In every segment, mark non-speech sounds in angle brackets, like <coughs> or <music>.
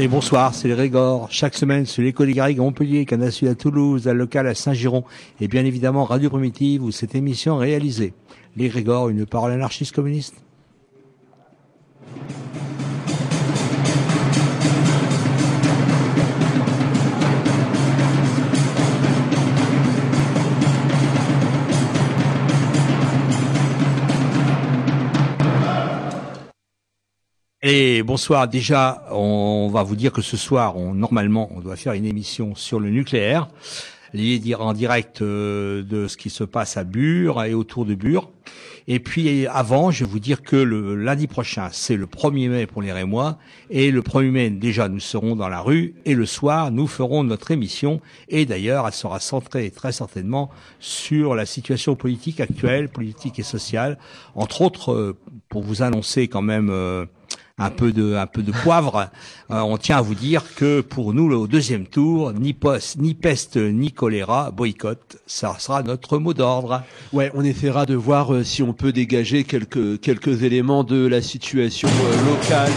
Allez, bonsoir, c'est le Régor. Chaque semaine, sur l'écho des Garrigues à Montpellier, Canal à Toulouse, à local à Saint-Giron, et bien évidemment Radio Primitive, où cette émission est réalisée. Les Régor, une parole anarchiste communiste? Et bonsoir. Déjà, on va vous dire que ce soir, on, normalement, on doit faire une émission sur le nucléaire, liée en direct euh, de ce qui se passe à Bure et autour de Bure. Et puis avant, je vais vous dire que le lundi prochain, c'est le 1er mai pour les Rémois, et le 1er mai, déjà, nous serons dans la rue, et le soir, nous ferons notre émission, et d'ailleurs, elle sera centrée très certainement sur la situation politique actuelle, politique et sociale, entre autres, euh, pour vous annoncer quand même... Euh, un peu de un peu de poivre. Euh, on tient à vous dire que pour nous, au deuxième tour, ni, poste, ni peste ni choléra, boycott, ça sera notre mot d'ordre. Ouais, on essaiera de voir euh, si on peut dégager quelques quelques éléments de la situation euh, locale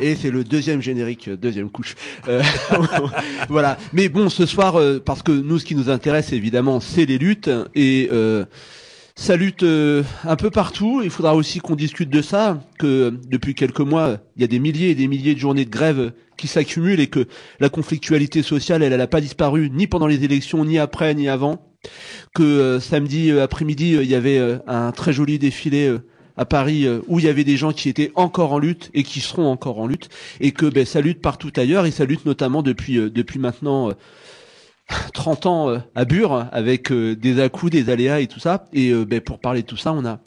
et, et c'est le deuxième générique, deuxième couche. <laughs> voilà. Mais bon, ce soir, parce que nous, ce qui nous intéresse évidemment, c'est les luttes et ça lutte euh, un peu partout. Il faudra aussi qu'on discute de ça, que depuis quelques mois, il y a des milliers et des milliers de journées de grève qui s'accumulent et que la conflictualité sociale, elle, n'a pas disparu ni pendant les élections, ni après, ni avant. Que euh, samedi euh, après-midi, il y avait un très joli défilé à Paris où il y avait des gens qui étaient encore en lutte et qui seront encore en lutte et que ben, ça lutte partout ailleurs et ça lutte notamment depuis depuis maintenant 30 ans euh, à Bure avec euh, des à des aléas et tout ça. Et euh, ben, pour parler de tout ça, on a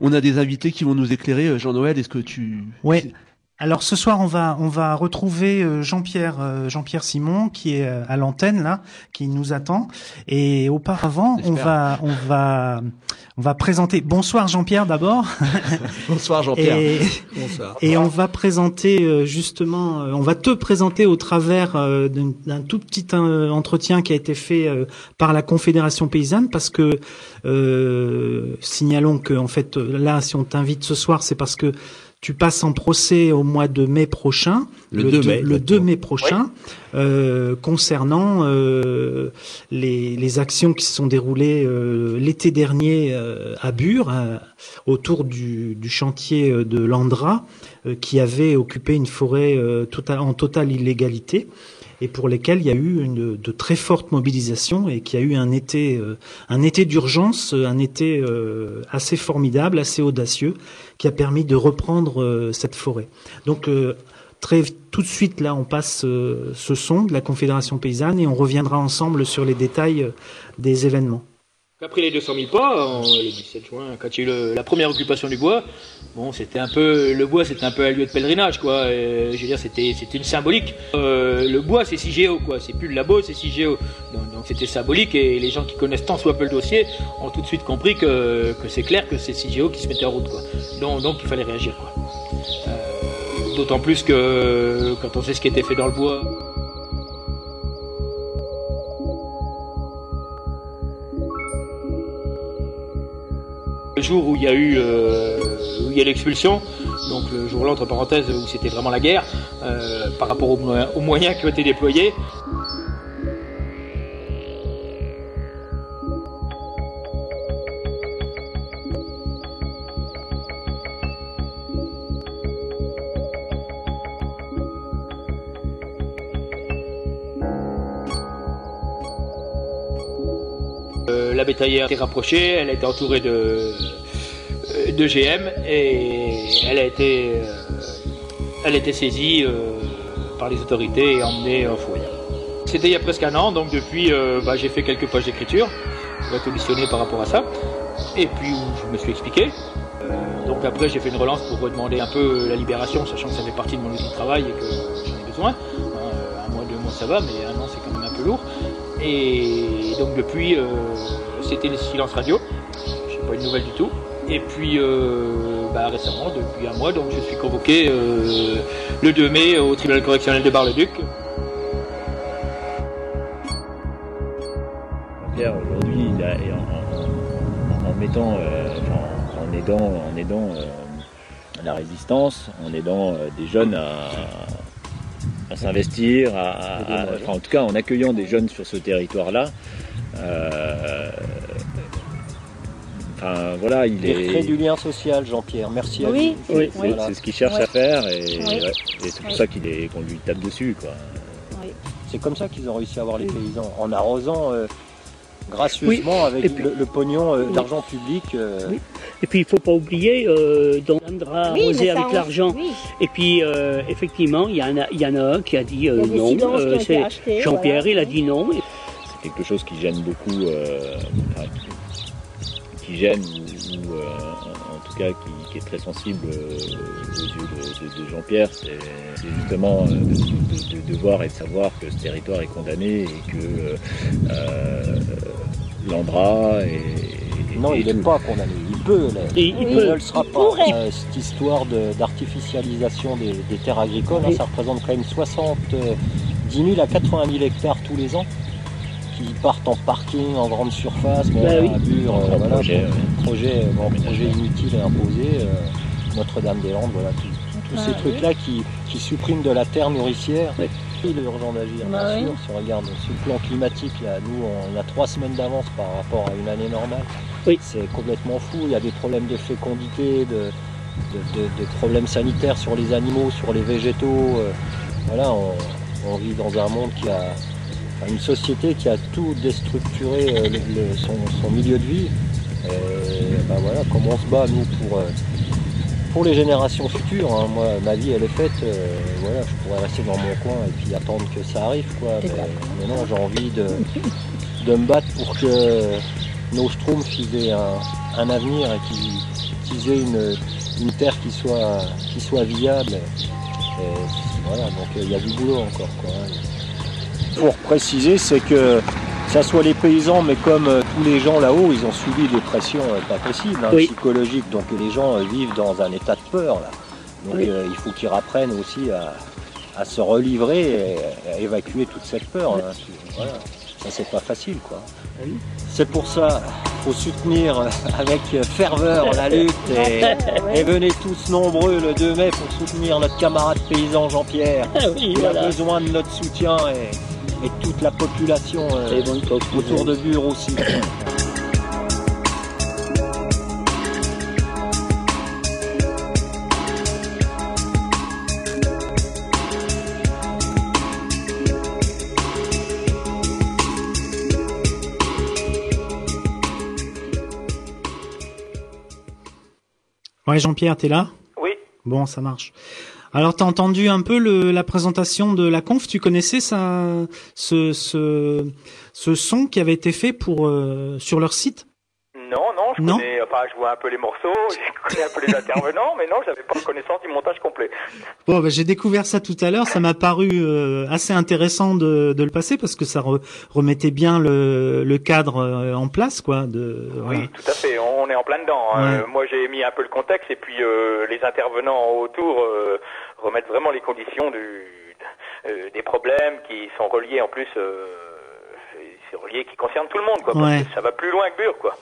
on a des invités qui vont nous éclairer. Jean-Noël, est-ce que tu Oui. Alors ce soir on va on va retrouver Jean-Pierre Jean-Pierre Simon qui est à l'antenne là qui nous attend et auparavant on va on va on va présenter. Bonsoir Jean-Pierre d'abord. <laughs> Bonsoir Jean-Pierre. Et, Bonsoir. et on va présenter euh, justement, euh, on va te présenter au travers euh, d'un tout petit entretien qui a été fait par la Confédération paysanne parce que signalons que en fait là si on t'invite ce soir c'est parce que tu passes en procès au mois de mai prochain, le, 2 mai, le 2 mai prochain, euh, concernant euh, les, les, actions qui se sont déroulées euh, l'été dernier euh, à Bure, euh, autour du, du, chantier de Landra, qui avait occupé une forêt tota-, en totale illégalité et pour lesquels il y a eu une de très fortes mobilisations et qui a eu un été euh, un été d'urgence, un été euh, assez formidable, assez audacieux, qui a permis de reprendre euh, cette forêt. Donc très tout de suite là, on passe ce son de la Confédération paysanne et on reviendra ensemble sur les détails des événements. Après les 200 000 pas, le 17 juin, quand il y a eu la première occupation du bois, bon, c'était un peu le bois, c'était un peu un lieu de pèlerinage, quoi. je veux dire, c'était c'était une symbolique. Euh, le bois, c'est géo, quoi. C'est plus le labo, c'est géo. Donc, donc c'était symbolique et les gens qui connaissent tant soit peu le dossier ont tout de suite compris que, que c'est clair que c'est géo qui se mettait en route, quoi. Donc, donc il fallait réagir, quoi. Euh, d'autant plus que quand on sait ce qui était fait dans le bois. Le jour où il y a eu euh, où il y a l'expulsion, donc le jour-là entre parenthèses où c'était vraiment la guerre, euh, par rapport aux moyens qui ont été déployés, la bétaillère était rapprochée, elle était entourée de, de GM et elle a été, elle a été saisie par les autorités et emmenée au foyer. C'était il y a presque un an, donc depuis, bah, j'ai fait quelques poches d'écriture, j'ai été auditionné par rapport à ça, et puis je me suis expliqué. Donc après, j'ai fait une relance pour demander un peu la libération, sachant que ça fait partie de mon outil de travail et que j'en ai besoin. Euh, un mois, deux mois, ça va, mais un an, c'est quand même un peu lourd. Et donc depuis, euh, c'était le silence radio. Je n'ai pas une nouvelle du tout. Et puis euh, bah, récemment, depuis un mois, donc je suis convoqué le 2 mai au tribunal correctionnel de Bar-le-Duc. Aujourd'hui, en, en, mettant en aidant, en aidant euh, la résistance, en aidant euh, des jeunes à, s'investir, en tout cas en accueillant des jeunes sur ce territoire-là. Euh, enfin, voilà, il, est... crée du lien social, Jean-Pierre. Merci à lui. Oui, c'est ce qu'il cherche à faire et, c'est pour ça qu'il est qu'on lui tape dessus, quoi. C'est comme ça qu'ils ont réussi à avoir les paysans, en arrosant gracieusement avec le, pognon, euh, l'argent public. Euh. Et puis il ne faut pas oublier, euh, dans Andra arrosé avec l'argent. Et puis effectivement, il y, en a, y en a un qui a dit non. c'est Jean-Pierre, il a dit non. C'est quelque chose qui gêne beaucoup, ou, en tout cas qui, est très sensible aux yeux de, Jean-Pierre, c'est justement de, voir et de savoir que ce territoire est condamné et que Landra et. Non, il n'est pas condamné. Il peut Il, ne le sera pas. Euh, cette histoire d'artificialisation des, terres agricoles, hein, ça représente quand même 70 000 à 80 000 hectares tous les ans qui partent en parking, en grande surface, bah à Bure, euh, voilà, projet, projet, projet, inutile et imposé. Euh, Notre-Dame-des-Landes, voilà, tous ces trucs-là qui, qui, suppriment de la terre nourricière. Il est urgent d'agir, bah bien sûr. Si on regarde sur le plan climatique, nous, on a trois semaines d'avance par rapport à une année normale. Oui. C'est complètement fou. Il y a des problèmes de fécondité, de, problèmes sanitaires sur les animaux, sur les végétaux. Euh, voilà, on, vit dans un monde qui a une société qui a tout déstructuré euh, son, milieu de vie. Et ben voilà, comment on se bat nous pour, euh, pour les générations futures, hein, moi, ma vie, elle est faite. Euh, voilà, je pourrais rester dans mon coin et puis attendre que ça arrive, quoi. Mais, non, j'ai envie de, de me battre pour que nos Schtroumpfs aient un, avenir et qu'ils aient une, terre qui soit, qui soit viable. voilà, donc il y a du boulot encore, quoi. Hein. Pour préciser, c'est que ça soit les paysans, mais comme euh, tous les gens là-haut, ils ont subi des pressions euh, pas possibles, hein, psychologiques. Donc les gens euh, vivent dans un état de peur. Là. Donc il faut qu'ils apprennent aussi à, se relivrer et à évacuer toute cette peur. Hein. Voilà. Ça c'est pas facile quoi. C'est pour ça qu'il faut soutenir avec ferveur la lutte et, <laughs> venez tous nombreux le 2 mai pour soutenir notre camarade paysan Jean-Pierre. Ah il a besoin de notre soutien et et toute la population euh, autour de Bure aussi. Ouais, Jean-Pierre, t'es là? Oui. Bon, ça marche. Alors, t'as entendu un peu le, la présentation de la conf? Tu connaissais ça, ce, ce, ce son qui avait été fait pour euh, sur leur site? Non, non, je connais, enfin, je vois un peu les morceaux, <laughs> je connais un peu les intervenants, mais non, j'avais pas connaissance du montage complet. Bon, bah, j'ai découvert ça tout à l'heure. Ça m'a paru euh, assez intéressant de, de, le passer parce que ça remettait bien le, le cadre euh, en place, quoi. De, oui, tout à fait. On est en plein dedans. Hein. moi, j'ai mis un peu le contexte et puis les intervenants autour remettre vraiment les conditions du, euh, des problèmes qui sont reliés en plus, euh, c'est relié qui concerne tout le monde, quoi. ça va plus loin que Bure, quoi.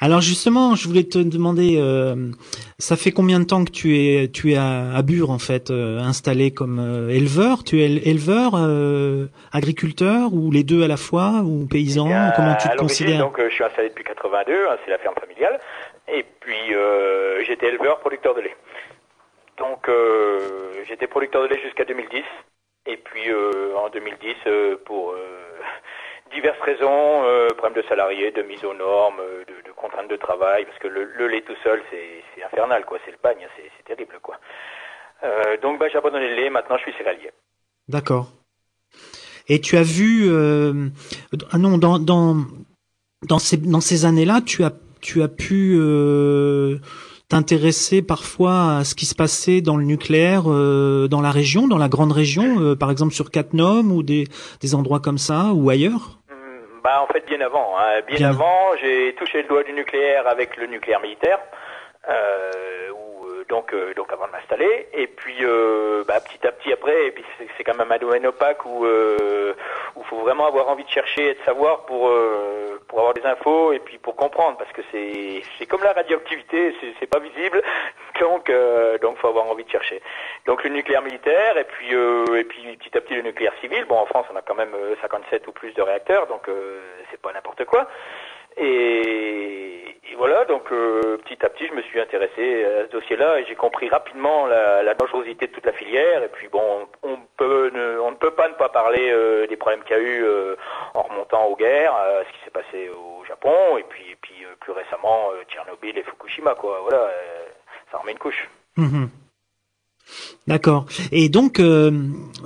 Alors justement, je voulais te demander, euh, ça fait combien de temps que tu es tu es à, à Bure en fait, installé comme éleveur? Tu es éleveur, agriculteur ou les deux à la fois ou paysan? Eh Comment tu te considères? Donc je suis installé depuis 82, hein, c'est la ferme familiale, et puis j'étais éleveur, producteur de lait. Donc euh, j'étais producteur de lait jusqu'à 2010. Et puis euh, en 2010, euh, pour <laughs> diverses raisons, euh, problème de salariés, de mise aux normes, de, de contraintes de travail, parce que le, le lait tout seul, c'est infernal, quoi. C'est le bagne, c'est terrible, quoi. Donc, bah, j'ai abandonné le lait. Maintenant, je suis céréalier. D'accord. Et tu as vu, euh, non, dans dans dans ces dans ces années-là, tu as tu as pu euh, t'intéresser parfois à ce qui se passait dans le nucléaire euh, dans la région, dans la grande région, euh, par exemple sur Cattenom ou des, des endroits comme ça ou ailleurs? Bah en fait bien avant. Hein. Bien, Bien. avant, j'ai touché le doigt du nucléaire avec le nucléaire militaire. Euh, où, euh, donc, euh, donc avant de m'installer, et puis euh, bah, petit à petit après, et puis c'est quand même un domaine opaque où euh, où faut vraiment avoir envie de chercher et de savoir pour euh, pour avoir des infos et puis pour comprendre, parce que c'est c'est comme la radioactivité, c'est pas visible, <laughs> donc euh, donc faut avoir envie de chercher. Donc le nucléaire militaire et puis euh, et puis petit à petit le nucléaire civil. Bon en France on a quand même euh, 57 ou plus de réacteurs, donc euh, c'est pas n'importe quoi. Et, et voilà, donc euh, petit à petit, je me suis intéressé à ce dossier-là et j'ai compris rapidement la, la dangerosité de toute la filière. Et puis bon, on, peut ne, on ne peut pas ne pas parler euh, des problèmes qu'il y a eu euh, en remontant aux guerres, ce qui s'est passé au Japon, et puis, et puis euh, plus récemment euh, Tchernobyl et Fukushima, quoi. Voilà, euh, ça remet une couche. Mhm. D'accord. Et donc, euh,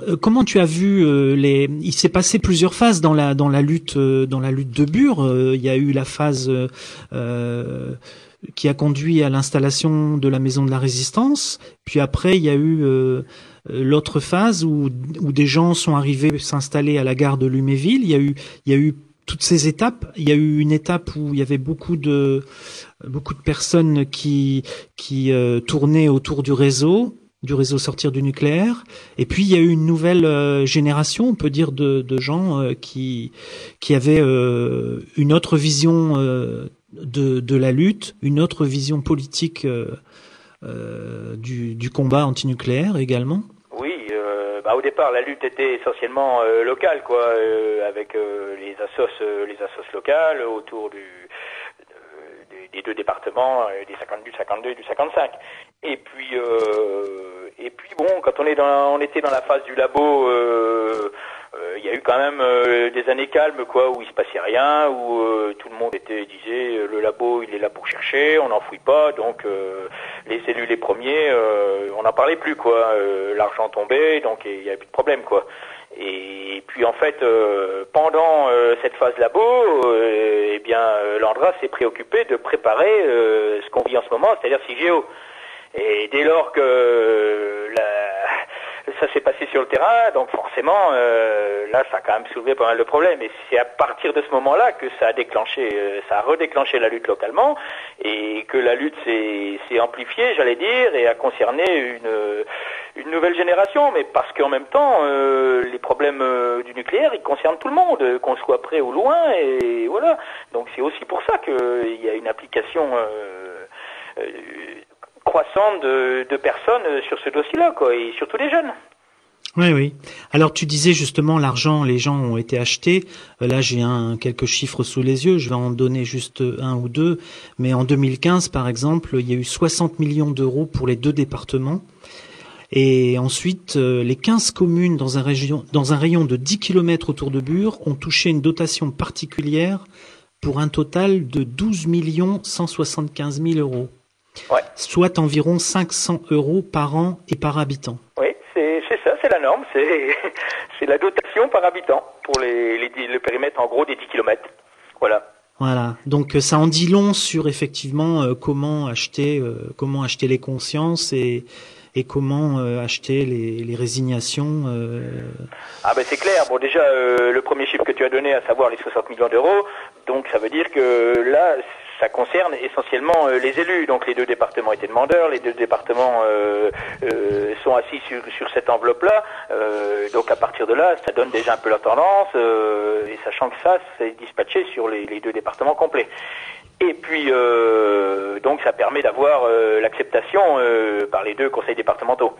euh, comment tu as vu euh, les Il s'est passé plusieurs phases dans la dans la lutte euh, dans la lutte de Bure. Euh, il y a eu la phase euh, qui a conduit à l'installation de la maison de la résistance. Puis après, il y a eu l'autre phase où où des gens sont arrivés s'installer à la gare de Luméville. Il y a eu il y a eu toutes ces étapes. Il y a eu une étape où il y avait beaucoup de beaucoup de personnes qui qui tournaient autour du réseau du réseau sortir du nucléaire et puis il y a eu une nouvelle euh, génération on peut dire de, de gens euh, qui qui avaient euh, une autre vision euh, de, de la lutte une autre vision politique euh, euh, du, du combat antinucléaire également Oui, bah, au départ, la lutte était essentiellement locale, quoi, avec les assos, les assos locales autour du, de- des- deux départements, des 50, du 52 et du 55. Et puis, euh, quand on est dans, on était dans la phase du labo. euh, euh, il y a eu quand même euh, des années calmes, quoi, où il se passait rien, où tout le monde était disait le labo il est là pour chercher, on n'en fouille pas, donc les élus les premiers, on n'en parlait plus, quoi. L'argent tombait, donc il n'y avait plus de problème, quoi. Et puis en fait, euh, pendant euh, cette phase labo, euh, eh bien, l'Andra s'est préoccupé de préparer ce qu'on vit en ce moment, c'est-à-dire CIGEO. Et dès lors que la- ça s'est passé sur le terrain, donc forcément, euh, là, ça a quand même soulevé pas mal de problèmes. Et c'est à partir de ce moment-là que ça a déclenché, euh, ça a redéclenché la lutte localement, et que la lutte s'est amplifiée, j'allais dire, et a concerné une, une nouvelle génération. Mais parce qu'en même temps, euh, les problèmes euh, du nucléaire, ils concernent tout le monde, euh, qu'on soit près ou loin, et voilà. Donc c'est aussi pour ça qu'il y a une application. euh, croissante de, de personnes sur ce dossier-là, quoi, et surtout des jeunes. Oui, oui. Alors tu disais justement l'argent, les gens ont été achetés. Euh, Là, j'ai un quelques chiffres sous les yeux. Je vais en donner juste un ou deux. Mais en 2015, par exemple, il y a eu 60 millions d'euros pour les deux départements. Et ensuite, euh, les 15 communes dans un, région, dans un rayon de 10 km autour de Bure ont touché une dotation particulière pour un total de 12 175 000 euros. Ouais. Soit environ 500 euros par an et par habitant. Oui, c'est c'est la norme, <laughs> c'est la dotation par habitant pour les, les, le périmètre en gros des 10 km. Voilà. Voilà, donc euh, ça en dit long sur effectivement euh, comment acheter, euh, comment acheter les consciences et, et comment euh, acheter les, les résignations. Ah ben c'est clair. Bon déjà le premier chiffre que tu as donné, à savoir les 60 millions d'euros, donc ça veut dire que là ça concerne essentiellement euh, les élus. Donc les deux départements étaient demandeurs, les deux départements euh, euh, sont assis sur, sur cette enveloppe-là. Euh, donc à partir de là, ça donne déjà un peu la tendance, euh, et sachant que ça c'est dispatché sur les, les deux départements complets. Et puis, donc, ça permet d'avoir l'acceptation par les deux conseils départementaux.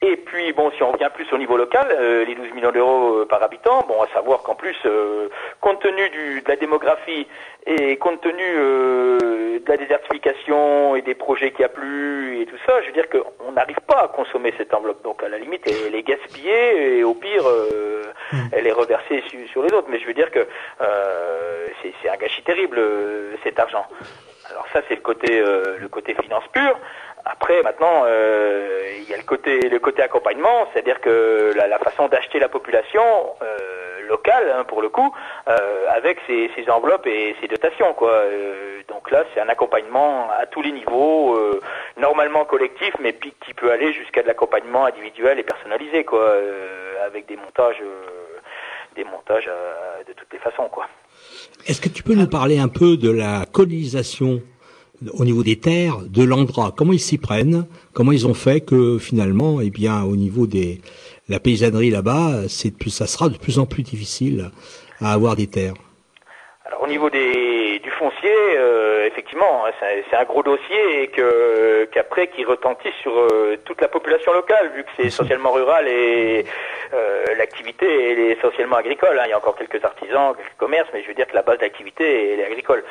Et puis, bon, si on revient plus au niveau local, euh, les 12 millions d'euros euh, par habitant, bon, à savoir qu'en plus, euh, compte tenu du, de la démographie et compte tenu de la désertification et des projets qui a plu et tout ça, je veux dire qu'on n'arrive pas à consommer cette enveloppe. Donc, à la limite, elle, est gaspillée et au pire, mmh. elle est reversée sur les autres. Mais je veux dire que c'est un gâchis terrible, cet argent. Alors ça, c'est le côté, le côté finance pure. Après, maintenant, euh, il y a le côté, le côté accompagnement, c'est-à-dire que la, façon d'acheter la population euh, locale, hein, pour le coup, euh, avec ses, enveloppes et ses dotations, quoi. donc là, c'est un accompagnement à tous les niveaux, normalement collectif, mais qui peut aller jusqu'à de l'accompagnement individuel et personnalisé, quoi, avec des montages, des montages de toutes les façons, quoi. Est-ce que tu peux nous parler un peu de la colonisation? Au niveau des terres de l'Andra, comment ils s'y prennent, comment ils ont fait que finalement, eh bien, au niveau des la paysannerie là-bas, c'est ça sera de plus en plus difficile à avoir des terres. Alors au niveau des, du foncier, euh, effectivement, hein, c'est un gros dossier et que qu'après qui retentit sur euh, toute la population locale, vu que c'est essentiellement rural et euh, l'activité est essentiellement agricole. Hein. Il y a encore quelques artisans, quelques commerces, mais je veux dire que la base d'activité est agricole.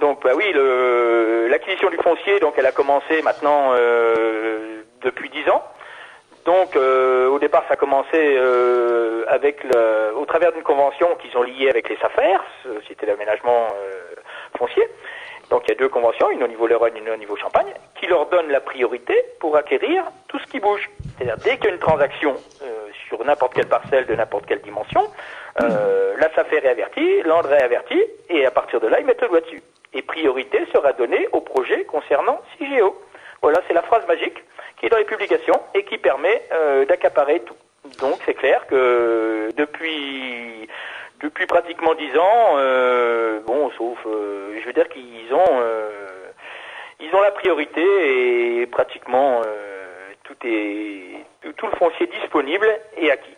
Donc bah oui, l'acquisition du foncier, donc elle a commencé maintenant euh, depuis dix ans. Donc euh, au départ, ça a commencé euh, avec le, au travers d'une convention qu'ils ont liée avec les SAFER, Société d'aménagement foncier. Donc il y a deux conventions, une au niveau Lorraine et une au niveau Champagne, qui leur donnent la priorité pour acquérir tout ce qui bouge. C'est-à-dire dès qu'il y a une transaction sur n'importe quelle parcelle de n'importe quelle dimension, la SAFER est avertie, l'André est averti, et à partir de là, ils mettent le doigt dessus et priorité sera donnée aux projets concernant CIGEO. Voilà, c'est la phrase magique qui est dans les publications et qui permet euh, d'accaparer tout. Donc c'est clair que depuis depuis pratiquement dix ans, euh, bon, sauf, euh, je veux dire qu'ils ont ils ont la priorité et pratiquement tout est tout le foncier disponible est acquis.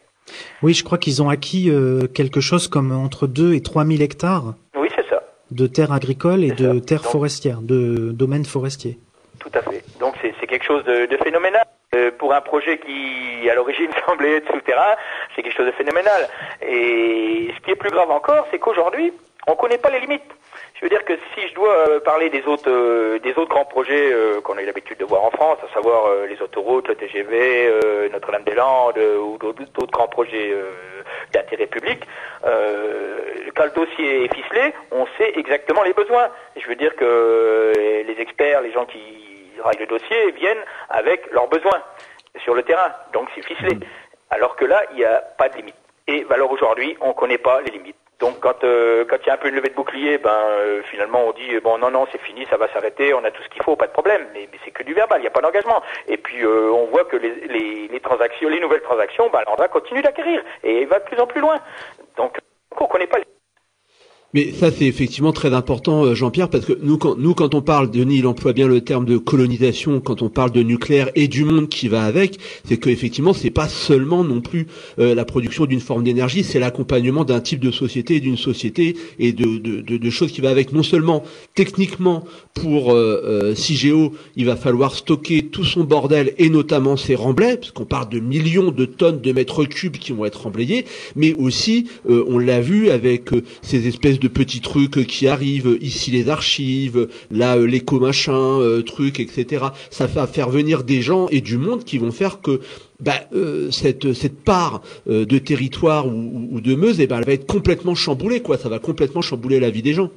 Oui, je crois qu'ils ont acquis quelque chose comme entre 2 et 3 000 hectares. Oui, c'est ça de terres agricoles et de terres forestières, de domaines forestiers. Tout à fait. Donc c'est quelque chose de, de phénoménal. Euh, pour un projet qui, à l'origine, <laughs> semblait être souterrain, c'est quelque chose de phénoménal. Et ce qui est plus grave encore, c'est qu'aujourd'hui, on ne connaît pas les limites. Je veux dire que si je dois euh, parler des autres euh, des autres grands projets euh, qu'on a eu l'habitude de voir en France, à savoir les autoroutes, le TGV, Notre-Dame-des-Landes ou d'autres grands projets d'intérêt public, quand le dossier est ficelé, on sait exactement les besoins. je veux dire que les experts, les gens qui travaillent le dossier viennent avec leurs besoins sur le terrain. Donc c'est ficelé. Mmh. Alors que là, il n'y a pas de limite. Et alors aujourd'hui, on ne connaît pas les limites. Donc quand euh, quand il y a un peu une levée de bouclier, ben euh, finalement on dit bon non non c'est fini, ça va s'arrêter, on a tout ce qu'il faut, pas de problème. Mais, c'est que du verbal, il n'y a pas d'engagement. Et puis euh, on voit que les, les, les, transactions, les nouvelles transactions, ben va continue d'acquérir et va de plus en plus loin. Donc on ne connaît pas. Les... Mais ça, c'est effectivement très important, euh, Jean-Pierre, parce que nous quand, nous, quand on parle, Denis, il emploie bien le terme de colonisation, quand on parle de nucléaire et du monde qui va avec, c'est qu'effectivement, c'est pas seulement non plus euh, la production d'une forme d'énergie, c'est l'accompagnement d'un type de société d'une société et de, de, de, de, choses qui va avec. Non seulement techniquement, pour euh, euh CIGEO, il va falloir stocker tout son bordel et notamment ses remblais, parce qu'on parle de millions de tonnes de mètres cubes qui vont être remblayés, mais aussi, on l'a vu avec ces espèces de petits trucs qui arrivent, ici les archives, là euh, l'éco machin, euh, trucs, etc. Ça va faire venir des gens et du monde qui vont faire que bah, euh, cette, cette part de territoire ou, de Meuse, eh ben, elle va être complètement chamboulée, quoi. Ça va complètement chambouler la vie des gens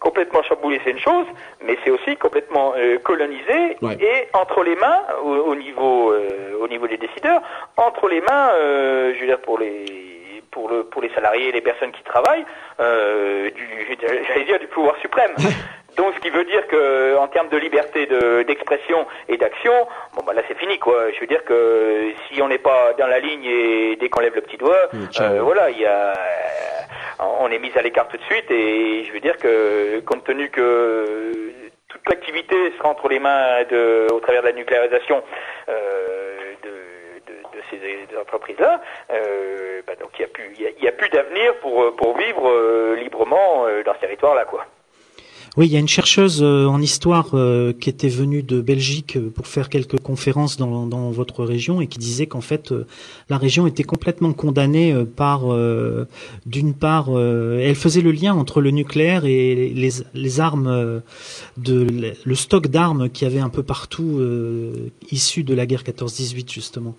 complètement chamboulée, c'est une chose, mais c'est aussi complètement colonisé et entre les mains, au, niveau, au niveau des décideurs, entre les mains, je veux dire pour les pour, le, pour les salariés et les personnes qui travaillent, euh, du, j'allais dire du pouvoir suprême. <laughs> Donc, ce qui veut dire que, en termes de liberté d'expression et d'action, bon bah là c'est fini quoi. Je veux dire que si on n'est pas dans la ligne et dès qu'on lève le petit doigt, euh, voilà, il y a, on est mis à l'écart tout de suite. Et je veux dire que, compte tenu que toute l'activité sera entre les mains de, au travers de la nucléarisation. Euh, ces, entreprises-là, euh, bah, donc il n'y a plus, plus d'avenir pour, pour vivre euh, librement euh, dans ce territoire-là, quoi. Oui, il y a une chercheuse euh, en histoire euh, qui était venue de Belgique euh, pour faire quelques conférences dans, dans votre région et qui disait qu'en fait la région était complètement condamnée par, d'une part, elle faisait le lien entre le nucléaire et les, les armes, de, le stock d'armes qu'il y avait un peu partout issu de la guerre 14-18 justement.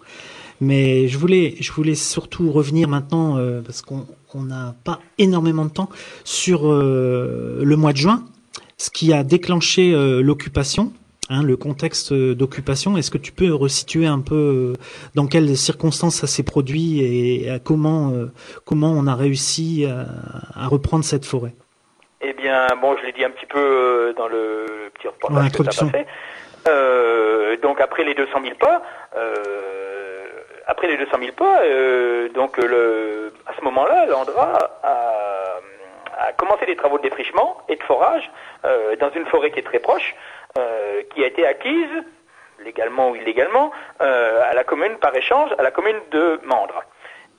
Mais je voulais, je voulais surtout revenir maintenant parce qu'on n'a pas énormément de temps sur le mois de juin ce qui a déclenché euh, l'occupation, hein, le contexte euh, d'occupation. Est-ce que tu peux resituer un peu euh, dans quelles circonstances ça s'est produit et, comment comment on a réussi à, reprendre cette forêt? Eh bien, bon, je l'ai dit un petit peu dans le petit reportage que tu as fait. donc après les 200 000 pas, après les 200 000 pas, donc le, à ce moment-là, l'Andra a a commencé des travaux de défrichement et de forage euh, dans une forêt qui est très proche, euh, qui a été acquise, légalement ou illégalement, euh, à la commune par échange, à la commune de Mandre.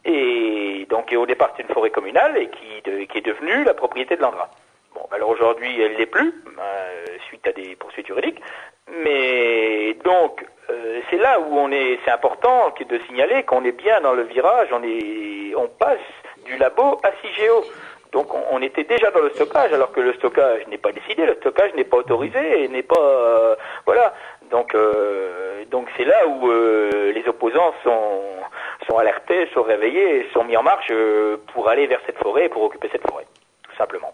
Et donc au départ c'est une forêt communale et qui, qui est devenue la propriété de l'Andra. Bon, alors aujourd'hui elle l'est plus, suite à des poursuites juridiques. Mais donc c'est là où on est, c'est important de signaler qu'on est bien dans le virage, on est, on passe du labo à CIGEO. Donc on, était déjà dans le stockage, alors que le stockage n'est pas décidé, le stockage n'est pas autorisé n'est pas euh, voilà. Donc euh, donc c'est là où euh, les opposants sont sont alertés, sont réveillés, sont mis en marche pour aller vers cette forêt, pour occuper cette forêt, tout simplement.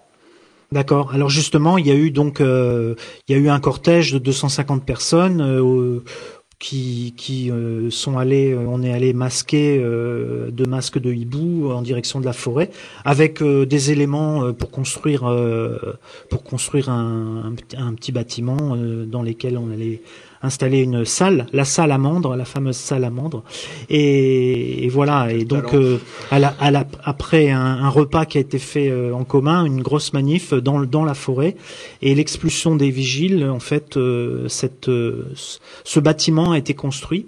D'accord. Alors justement, il y a eu donc il y a eu un cortège de 250 personnes qui, qui euh, sont allés, euh, on est allé masquer euh, de masques de hibou en direction de la forêt, avec des éléments pour construire pour construire un, un, petit bâtiment dans lesquels on allait installer une salle, la salle amandre, la fameuse salle amandre. Et, et voilà. Et donc, euh, à la, à la, après un, un, repas qui a été fait euh, en commun, une grosse manif dans, dans la forêt et l'expulsion des vigiles, en fait, euh, cette, ce bâtiment a été construit.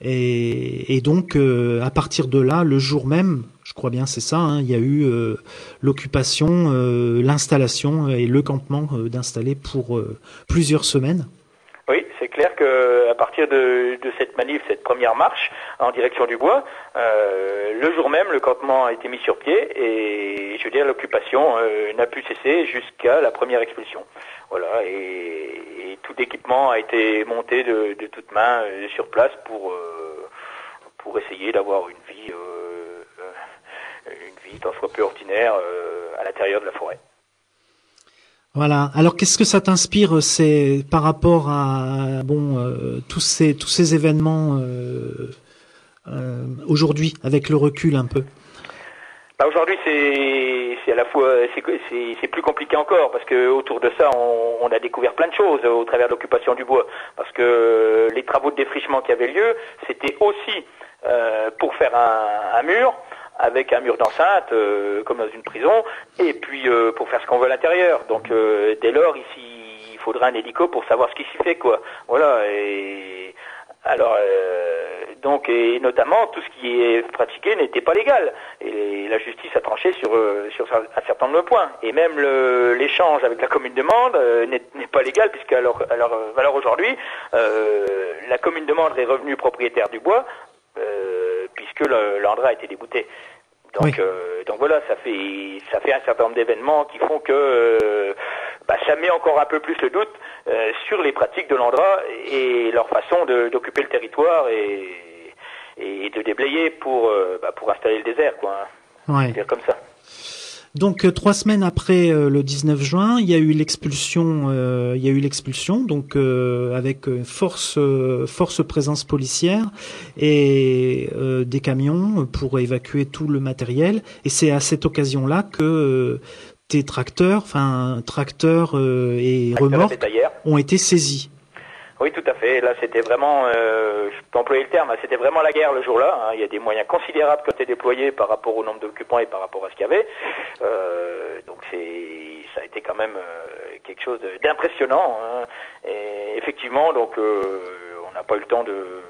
Et, et donc, à partir de là, le jour même, je crois bien c'est ça, hein, il y a eu l'occupation, l'installation et le campement d'installer pour plusieurs semaines. Oui, c'est clair que à partir de, de, cette manif, cette première marche en direction du bois, euh, le jour même, le campement a été mis sur pied et je veux dire l'occupation euh, n'a pu cesser jusqu'à la première expulsion. Voilà, et, et tout l'équipement a été monté de, de toutes mains euh, sur place pour euh, pour essayer d'avoir une vie une vie tant soit peu ordinaire à l'intérieur de la forêt. Voilà. Alors qu'est-ce que ça t'inspire c'est par rapport à bon euh, tous ces événements euh, euh, aujourd'hui avec le recul un peu? Bah aujourd'hui c'est à la fois plus compliqué encore parce que autour de ça on, a découvert plein de choses au travers de l'occupation du bois parce que les travaux de défrichement qui avaient lieu c'était aussi pour faire un mur avec un mur d'enceinte, euh, comme dans une prison, et puis euh, pour faire ce qu'on veut à l'intérieur. Donc euh, dès lors, ici, il faudra un hélico pour savoir ce qui s'y fait, quoi. Voilà. Et alors, donc, et notamment, tout ce qui est pratiqué n'était pas légal. Et la justice a tranché sur, sur un certain nombre de points. Et même l'échange avec la commune de Mende n'est pas légal, puisque alors, alors, alors aujourd'hui, la commune de Mende est revenue propriétaire du bois, puisque l'Andra a été débouté. Donc, euh, donc voilà, ça fait ça fait un certain nombre d'événements qui font que euh, bah, ça met encore un peu plus le doute euh, sur les pratiques de l'Andra et leur façon d'occuper le territoire et, et de déblayer pour bah, pour installer le désert, quoi. Hein. Dire comme ça. Donc euh, trois semaines après euh, le 19 juin, il y a eu l'expulsion. Euh, il y a eu l'expulsion, donc avec force force présence policière et des camions pour évacuer tout le matériel. Et c'est à cette occasion-là que tes tracteurs, enfin tracteurs et remorques, ont été saisis. Oui, tout à fait. Là, c'était vraiment, euh, je peux employer le terme, hein, c'était vraiment la guerre le jour-là. Hein. Il y a des moyens considérables qui ont été déployés par rapport au nombre d'occupants et par rapport à ce qu'il y avait. Euh, donc, c'est, ça a été quand même euh, quelque chose d'impressionnant. Hein. Et effectivement, donc, euh, on n'a pas eu le temps de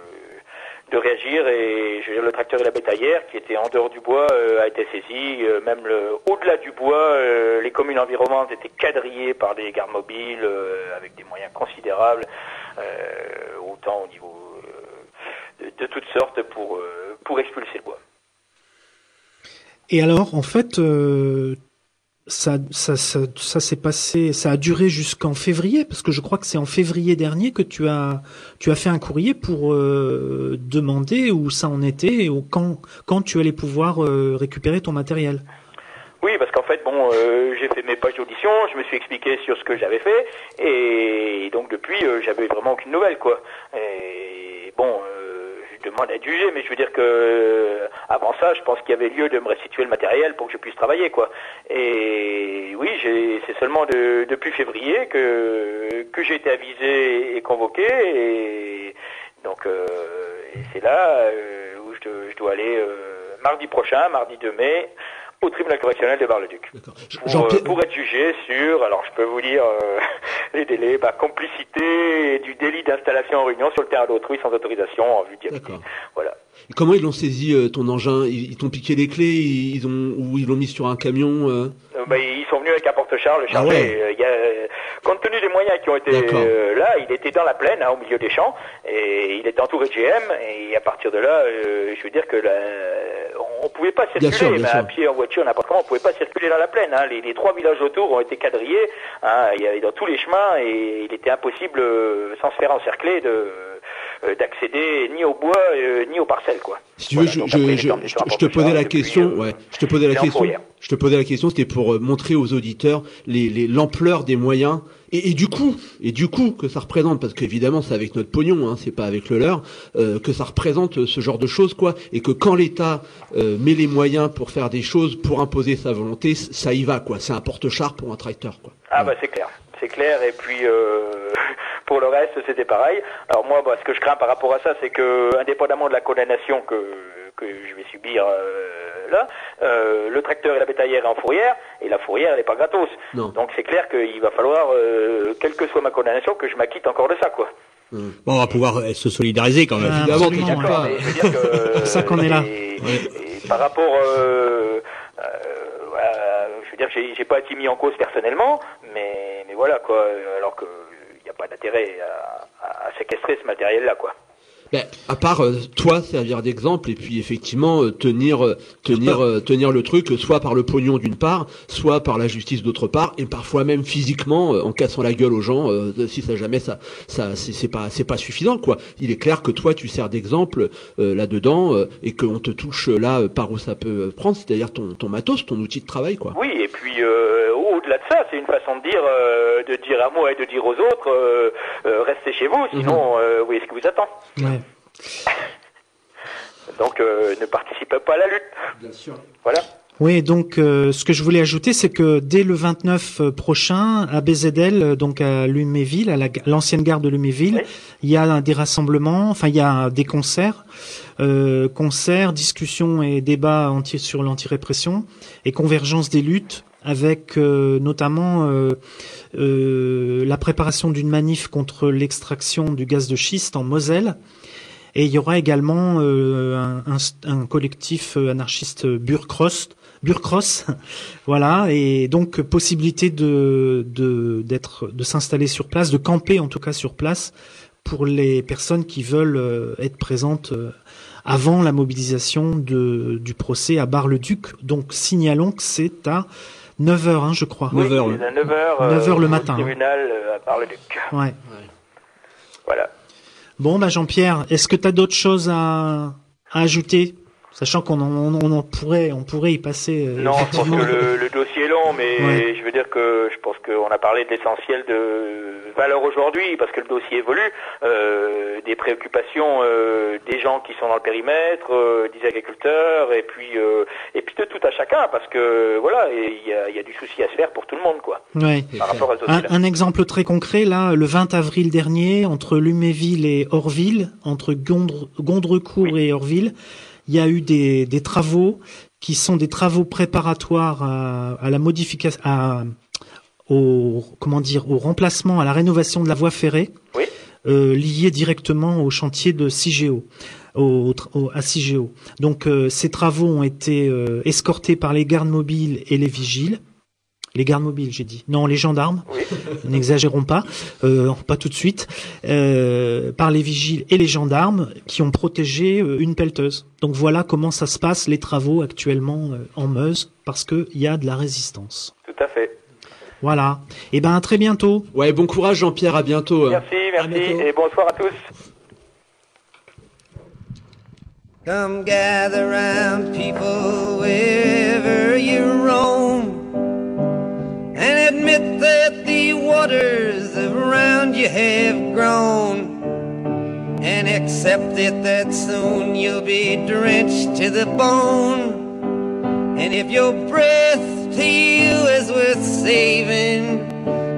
de réagir et je veux dire, le tracteur et la bétaillère qui était en dehors du bois a été saisi. même au-delà du bois, les communes environnantes étaient quadrillées par des gardes mobiles avec des moyens considérables, autant au niveau de, de, toutes sortes pour, pour expulser le bois. Et alors, en fait, euh, ça, ça, ça, s'est passé, ça a duré jusqu'en février, parce que je crois que c'est en février dernier que tu as, tu as fait un courrier pour euh, demander où ça en était et quand, quand tu allais pouvoir euh, récupérer ton matériel. Oui, parce qu'en fait, bon, j'ai fait mes pages d'audition, je me suis expliqué sur ce que j'avais fait, et donc depuis, j'avais vraiment aucune nouvelle, quoi. Et bon demande à jugé, mais je veux dire que euh, avant ça, je pense qu'il y avait lieu de me restituer le matériel pour que je puisse travailler, quoi. Et oui, c'est seulement depuis février que que j'ai été avisé et convoqué, et donc euh, c'est là euh, où je, dois aller mardi prochain, mardi 2 mai, au tribunal correctionnel de Bar-le-Duc. Pour, pour, être jugé sur, alors je peux vous dire <laughs> les délais, bah, complicité du délit d'installation en réunion sur le terrain d'autrui sans autorisation en vue de Voilà. comment ils l'ont saisi euh, ton engin? Ils, t'ont piqué les clés? Ils ont, ou ils l'ont mis sur un camion euh? Euh, bah, Ils sont venus avec un porte-charge ah chargé. il y a, compte tenu des moyens qui ont été là, il était dans la plaine, hein, au milieu des champs, et il était entouré de GM, et à partir de là, je veux dire que la, on pouvait pas circuler, à pied, en voiture, n'importe comment, on pouvait pas circuler dans la plaine. Hein. Les, trois villages autour ont été quadrillés, hein. il y avait dans tous les chemins, et il était impossible, euh, sans se faire encercler, de euh, d'accéder ni au bois euh, ni aux parcelles quoi. Si tu veux, je, te posais la question, ouais, je te posais la question, je te posais la question, c'était pour montrer aux auditeurs les l'ampleur des moyens et, du coup, et du coup que ça représente, parce qu'évidemment c'est avec notre pognon, hein, c'est pas avec le leur, euh, que ça représente ce genre de choses, quoi, et que quand l'État euh, met les moyens pour faire des choses, pour imposer sa volonté, ça y va, quoi. C'est un porte-char pour un tracteur, quoi. Ah bah c'est clair, c'est clair. Et puis euh, <laughs> pour le reste, c'était pareil. Alors moi, bah, ce que je crains par rapport à ça, c'est que indépendamment de la condamnation que que je vais subir euh, là, euh, le tracteur et la bétaillère est en fourrière, et la fourrière, elle n'est pas gratos. Donc c'est clair qu'il va falloir, euh, quelle que soit ma condamnation, que je m'acquitte encore de ça, quoi. Bon, on va pouvoir se solidariser quand même. Ah, <laughs> c'est ça qu'on est là. par rapport, je veux dire, j'ai, j'ai pas été mis en cause personnellement, mais, mais voilà quoi. Alors qu'il n'y a pas d'intérêt à, à séquestrer ce matériel-là, quoi. Ben, à part euh, toi servir d'exemple et puis effectivement euh, tenir euh, tenir tenir le truc soit par le pognon d'une part, soit par la justice d'autre part et parfois même physiquement en cassant la gueule aux gens si ça jamais ça ça c'est pas c'est pas suffisant quoi. Il est clair que toi tu sers d'exemple là-dedans et qu'on te touche là par où ça peut prendre, c'est-à-dire ton ton matos, ton outil de travail quoi. Oui, et puis ça, c'est une façon de dire de dire à moi et de dire aux autres restez chez vous, sinon mhm. oui, est-ce que vous attend <laughs> donc euh, ne participez pas à la lutte. Bien sûr. Voilà. Oui, donc euh, ce que je voulais ajouter, c'est que dès le 29 euh, prochain, à BZL, donc à Luméville, à l'ancienne gare de Luméville, il y a des rassemblements, enfin il y a des concerts, euh, concerts, discussions et débats anti sur l'antirépression et convergence des luttes avec notamment la préparation d'une manif contre l'extraction du gaz de schiste en Moselle et il y aura également euh, un, collectif euh, anarchiste Burcross, Burcross, <laughs> voilà, et donc possibilité de d'être de, s'installer sur place, de camper en tout cas sur place pour les personnes qui veulent euh, être présentes avant la mobilisation du procès à Bar-le-Duc. Donc signalons que c'est à 9h, hein, je crois. 9h, 9h, 9h le matin. Hein. tribunal à Bar-le-Duc. Ouais. Voilà. Bon, bah Jean-Pierre, est-ce que tu as d'autres choses à, ajouter? Sachant qu'on en, pourrait, on pourrait y passer. Euh, non, je pense que le, dossier mais je veux dire que je pense qu'on a parlé de l'essentiel de valeur aujourd'hui, parce que le dossier évolue, euh, des préoccupations euh, des gens qui sont dans le périmètre, des agriculteurs, et puis et puis de tout à chacun, parce que voilà, il y a, y a, du souci à se faire pour tout le monde, quoi. Par rapport à un, un, exemple très concret, là, le 20 avril dernier, entre Luméville et Orville, entre Gondre, Gondrecourt et Orville il y a eu des, des travaux qui sont des travaux préparatoires à, la modification, à, au comment dire, au remplacement, à la rénovation de la voie ferrée, oui. euh, liés directement au chantier de CIGEO. au, à CIGEO. Donc euh, ces travaux ont été euh, escortés par les gardes mobiles et les vigiles. Les gardes mobiles, j'ai dit. Non, les gendarmes. <laughs> N'exagérons pas, euh, pas tout de suite. par les vigiles et les gendarmes qui ont protégé une pelleteuse. Donc voilà comment ça se passe les travaux actuellement en Meuse parce qu'il y a de la résistance. Tout à fait. Voilà. Et eh ben à très bientôt. Ouais, bon courage Jean-Pierre, à bientôt. Merci, merci et bonsoir à tous. Come gather round people wherever you roam and admit that the waters around you have grown and accept it that soon you'll be drenched to the bone. And if your breath to you is worth saving,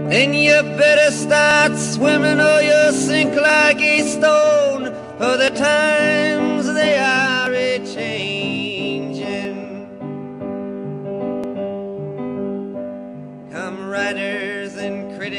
then you better start swimming or you'll sink like a stone. For the times they are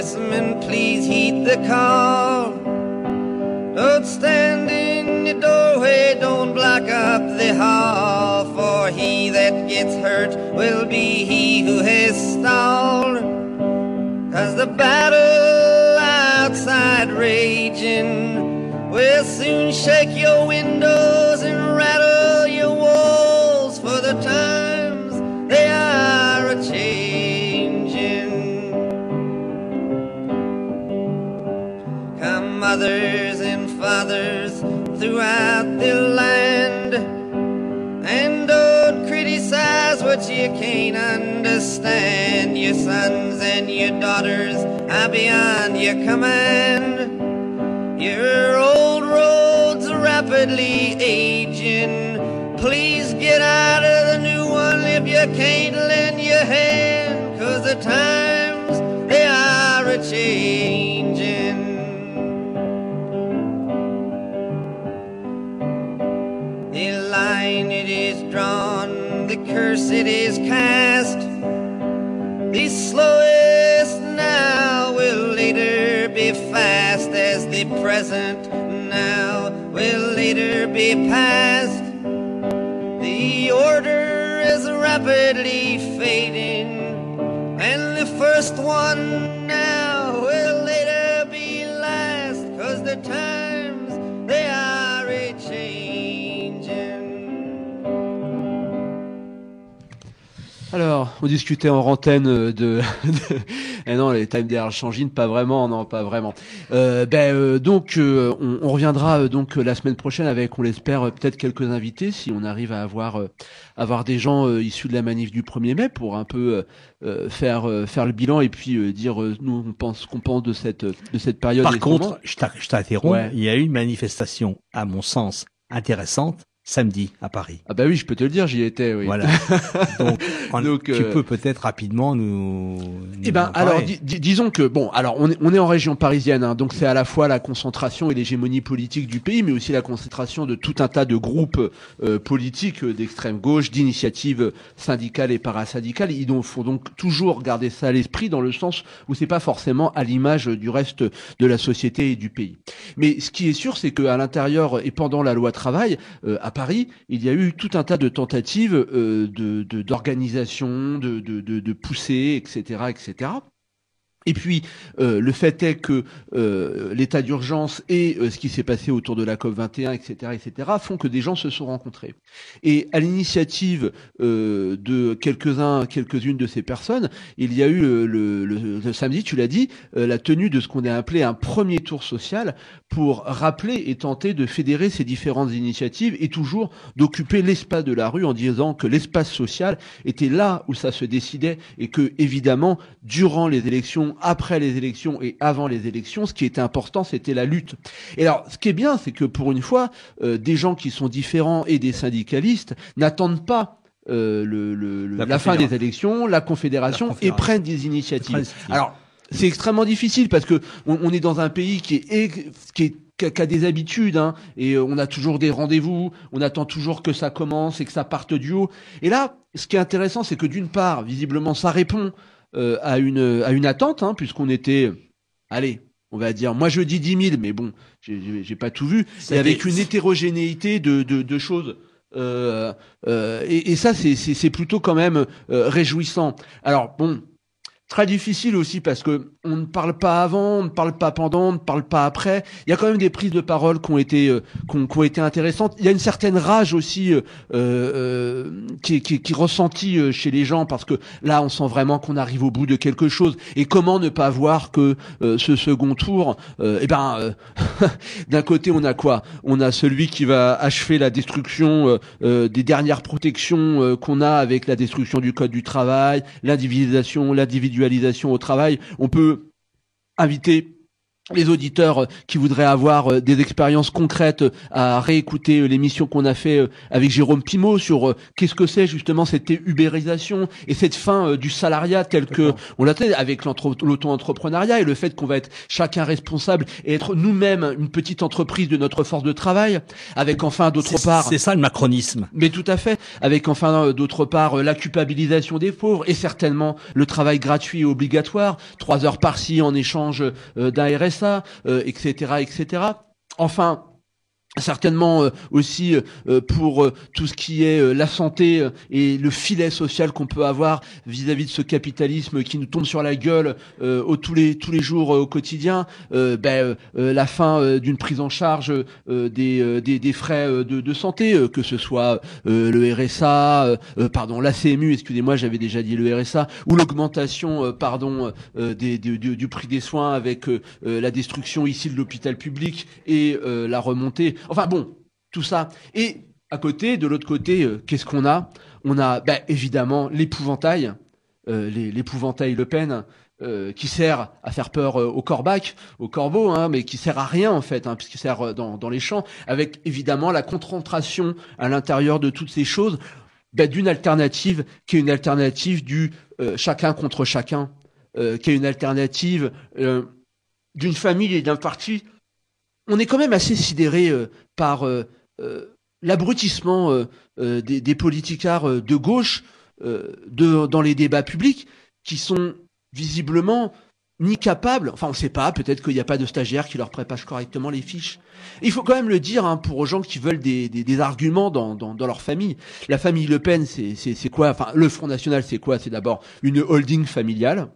congressmen, please heed the call. Don't stand in your doorway, don't block up the hall, for he that gets hurt will be he who has stalled. Cause the battle outside raging will soon shake your windows throughout the land. And don't criticize what you can't understand. Your sons and your daughters are beyond your command. Your old road's are rapidly aging. Please get out of the new one if you can't lend your hand. Cause the times, they are a changing. Is cast. The slowest now will later be fast, as the present now will later be past. The order is rapidly fading, and the first one now will later be last, cause the times Alors, on discutait en rantaine de, <laughs> de... eh non, les time DR changent, pas vraiment, non, pas vraiment. Euh, ben euh, donc, euh, on, on, reviendra euh, donc la semaine prochaine avec, on l'espère, peut-être quelques invités si on arrive à avoir avoir des gens issus de la manif du 1er mai pour un peu faire faire le bilan et puis dire nous on pense qu'on pense de cette de cette période. Par contre, je t'interromps. Il y a eu une manifestation, à mon sens, intéressante samedi à Paris. Ah bah oui, je peux te le dire, j'y étais. Oui. Voilà. <laughs> Donc, tu euh, peux peut-être rapidement nous. eh ben, alors, disons que bon, alors on est, on est en région parisienne, hein, donc c'est à la fois la concentration et l'hégémonie politique du pays, mais aussi la concentration de tout un tas de groupes euh, politiques d'extrême gauche, d'initiatives syndicales et parasyndicales. Ils faut donc toujours garder ça à l'esprit dans le sens où c'est pas forcément à l'image du reste de la société et du pays. Mais ce qui est sûr, c'est qu'à l'intérieur et pendant la loi travail, euh, à Paris, il y a eu tout un tas de tentatives euh, d'organisation, de, de, poussées, etc., etc. Et puis, euh, le fait est que euh, l'état d'urgence et euh, ce qui s'est passé autour de la COP 21, etc., etc., font que des gens se sont rencontrés. Et à l'initiative de quelques-uns, quelques-unes de ces personnes, il y a eu le, le, le samedi, tu l'as dit, la tenue de ce qu'on a appelé un premier tour social pour rappeler et tenter de fédérer ces différentes initiatives et toujours d'occuper l'espace de la rue en disant que l'espace social était là où ça se décidait et que, évidemment, durant les élections après les élections et avant les élections, ce qui était important, c'était la lutte. Et alors, ce qui est bien, c'est que pour une fois, euh, des gens qui sont différents et des syndicalistes n'attendent pas euh, le, la, fin des élections, la confédération, et prennent des initiatives. Alors, c'est extrêmement difficile parce que on, est dans un pays qui est, qui est qui a des habitudes, hein, et on a toujours des rendez-vous, on attend toujours que ça commence et que ça parte du haut. Et là, ce qui est intéressant, c'est que d'une part, visiblement, ça répond euh, à une à une attente, hein, puisqu'on était, allez, on va dire, moi je dis 10 000, mais bon, j'ai pas tout vu, et avec une hétérogénéité de, de, de choses. Euh, euh, et, et, ça, c'est plutôt quand même euh, réjouissant. Alors bon, très difficile aussi parce que on ne parle pas avant, on ne parle pas pendant, on ne parle pas après. Il y a quand même des prises de parole qui ont été euh, qui, ont, été intéressantes. Il y a une certaine rage aussi euh, euh, qui, qui, ressentie chez les gens parce que là, on sent vraiment qu'on arrive au bout de quelque chose. Et comment ne pas voir que ce second tour, eh ben, <laughs> d'un côté, on a quoi? On a celui qui va achever la destruction des dernières protections qu'on a avec la destruction du code du travail, l'individualisation, l'individualisation au travail. On peut inviter les auditeurs qui voudraient avoir euh, des expériences concrètes euh, à réécouter euh, l'émission qu'on a fait avec Jérôme Pimot sur qu'est-ce que c'est justement cette ubérisation et cette fin du salariat tel que on l'a avec l'auto-entrepreneuriat et le fait qu'on va être chacun responsable et être nous-mêmes une petite entreprise de notre force de travail avec enfin d'autre part c'est ça le macronisme. Mais tout à fait avec enfin d'autre part la culpabilisation des pauvres et certainement le travail gratuit et obligatoire trois heures par-ci en échange d'un ça, etc., etc. Enfin, certainement euh, aussi euh, euh, pour tout ce qui est la santé et le filet social qu'on peut avoir vis-à-vis de ce capitalisme qui nous tombe sur la gueule tous les tous les jours au quotidien ben, la fin d'une prise en charge des, des, frais de, santé que ce soit le RSA pardon la CMU excusez-moi j'avais déjà dit le RSA ou l'augmentation pardon du, prix des soins avec la destruction ici de l'hôpital public et la remontée Enfin bon, tout ça. Et à côté, de l'autre côté, euh, qu'est-ce qu'on a? On a bah, évidemment l'épouvantail, euh, l'épouvantail Le Pen, euh, qui sert à faire peur au corbac, au corbeau, hein, mais qui sert à rien en fait, hein, puisqu'il sert dans, les champs, avec évidemment la concentration à l'intérieur de toutes ces choses bah, d'une alternative qui est une alternative du chacun contre chacun, qui est une alternative d'une famille et d'un parti on est quand même assez sidéré euh, par euh, euh, l'abrutissement des, des, politicards de gauche dans les débats publics qui sont visiblement ni capables, enfin on ne sait pas, peut-être qu'il n'y a pas de stagiaires qui leur préparent correctement les fiches. il faut quand même le dire hein, pour aux gens qui veulent des, arguments dans, leur famille. La famille Le Pen, c'est quoi? Enfin, le Front National, c'est quoi? C'est d'abord une holding familiale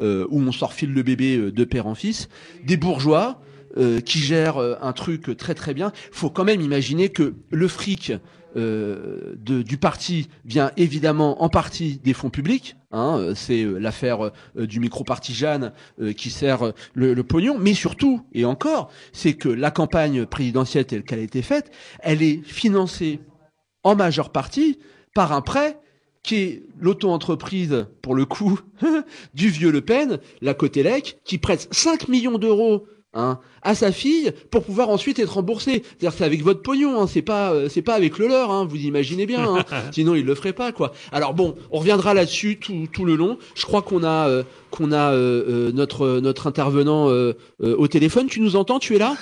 où on s'enfile le bébé de père en fils, des bourgeois euh, qui gère euh, un truc très très bien. Il faut quand même imaginer que le fric euh, du parti vient évidemment en partie des fonds publics. Hein, c'est l'affaire du micro-parti Jeanne qui sert le, le, pognon, mais surtout, et encore, c'est que la campagne présidentielle telle qu'elle a été faite, elle est financée en majeure partie par un prêt qui est l'auto-entreprise, pour le coup, <laughs> du vieux Le Pen, la Cotelec, qui prête 5 millions d'euros Hein, à sa fille pour pouvoir ensuite être remboursé. C'est-à-dire c'est avec votre pognon, hein, c'est pas euh, c'est pas avec le leur, hein, vous imaginez bien. Hein. <laughs> sinon il le ferait pas quoi. Alors bon, on reviendra là-dessus tout, tout le long. Je crois qu'on a euh, qu'on a euh, notre notre intervenant au téléphone. Tu nous entends? Tu es là?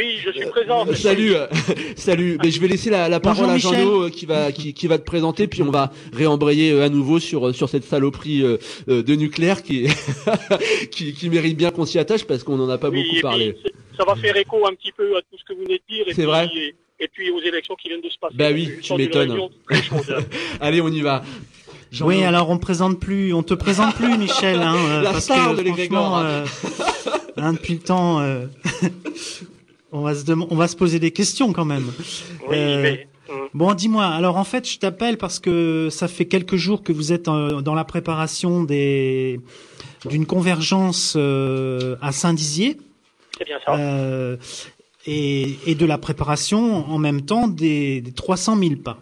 Oui, je suis présent. Euh, salut, euh, <laughs> salut. Mais je vais laisser la, la parole à Jean-No euh, qui va qui, qui, va te présenter, puis on va réembrayer à nouveau sur sur cette saloperie de nucléaire qui <laughs> qui, qui, mérite bien qu'on s'y attache parce qu'on n'en a pas beaucoup parlé. Ça va faire écho un petit peu à tout ce que vous venez de dire. C'est vrai. Et, puis aux élections qui viennent de se passer. Bah oui, tu m'étonnes. <laughs> Allez, on y va. Oui, alors on présente plus, on te présente plus, Michel, hein, La parce star que de franchement, euh, hein, depuis le temps, euh, on va se dem- on va se poser des questions quand même. Oui, Euh, mais. hum, Bon, dis-moi. Alors en fait, je t'appelle parce que ça fait quelques jours que vous êtes euh, dans la préparation des d'une convergence euh, à Saint-Dizier. C'est bien ça. Euh, et, et de la préparation en même temps des, des 300 000 pas.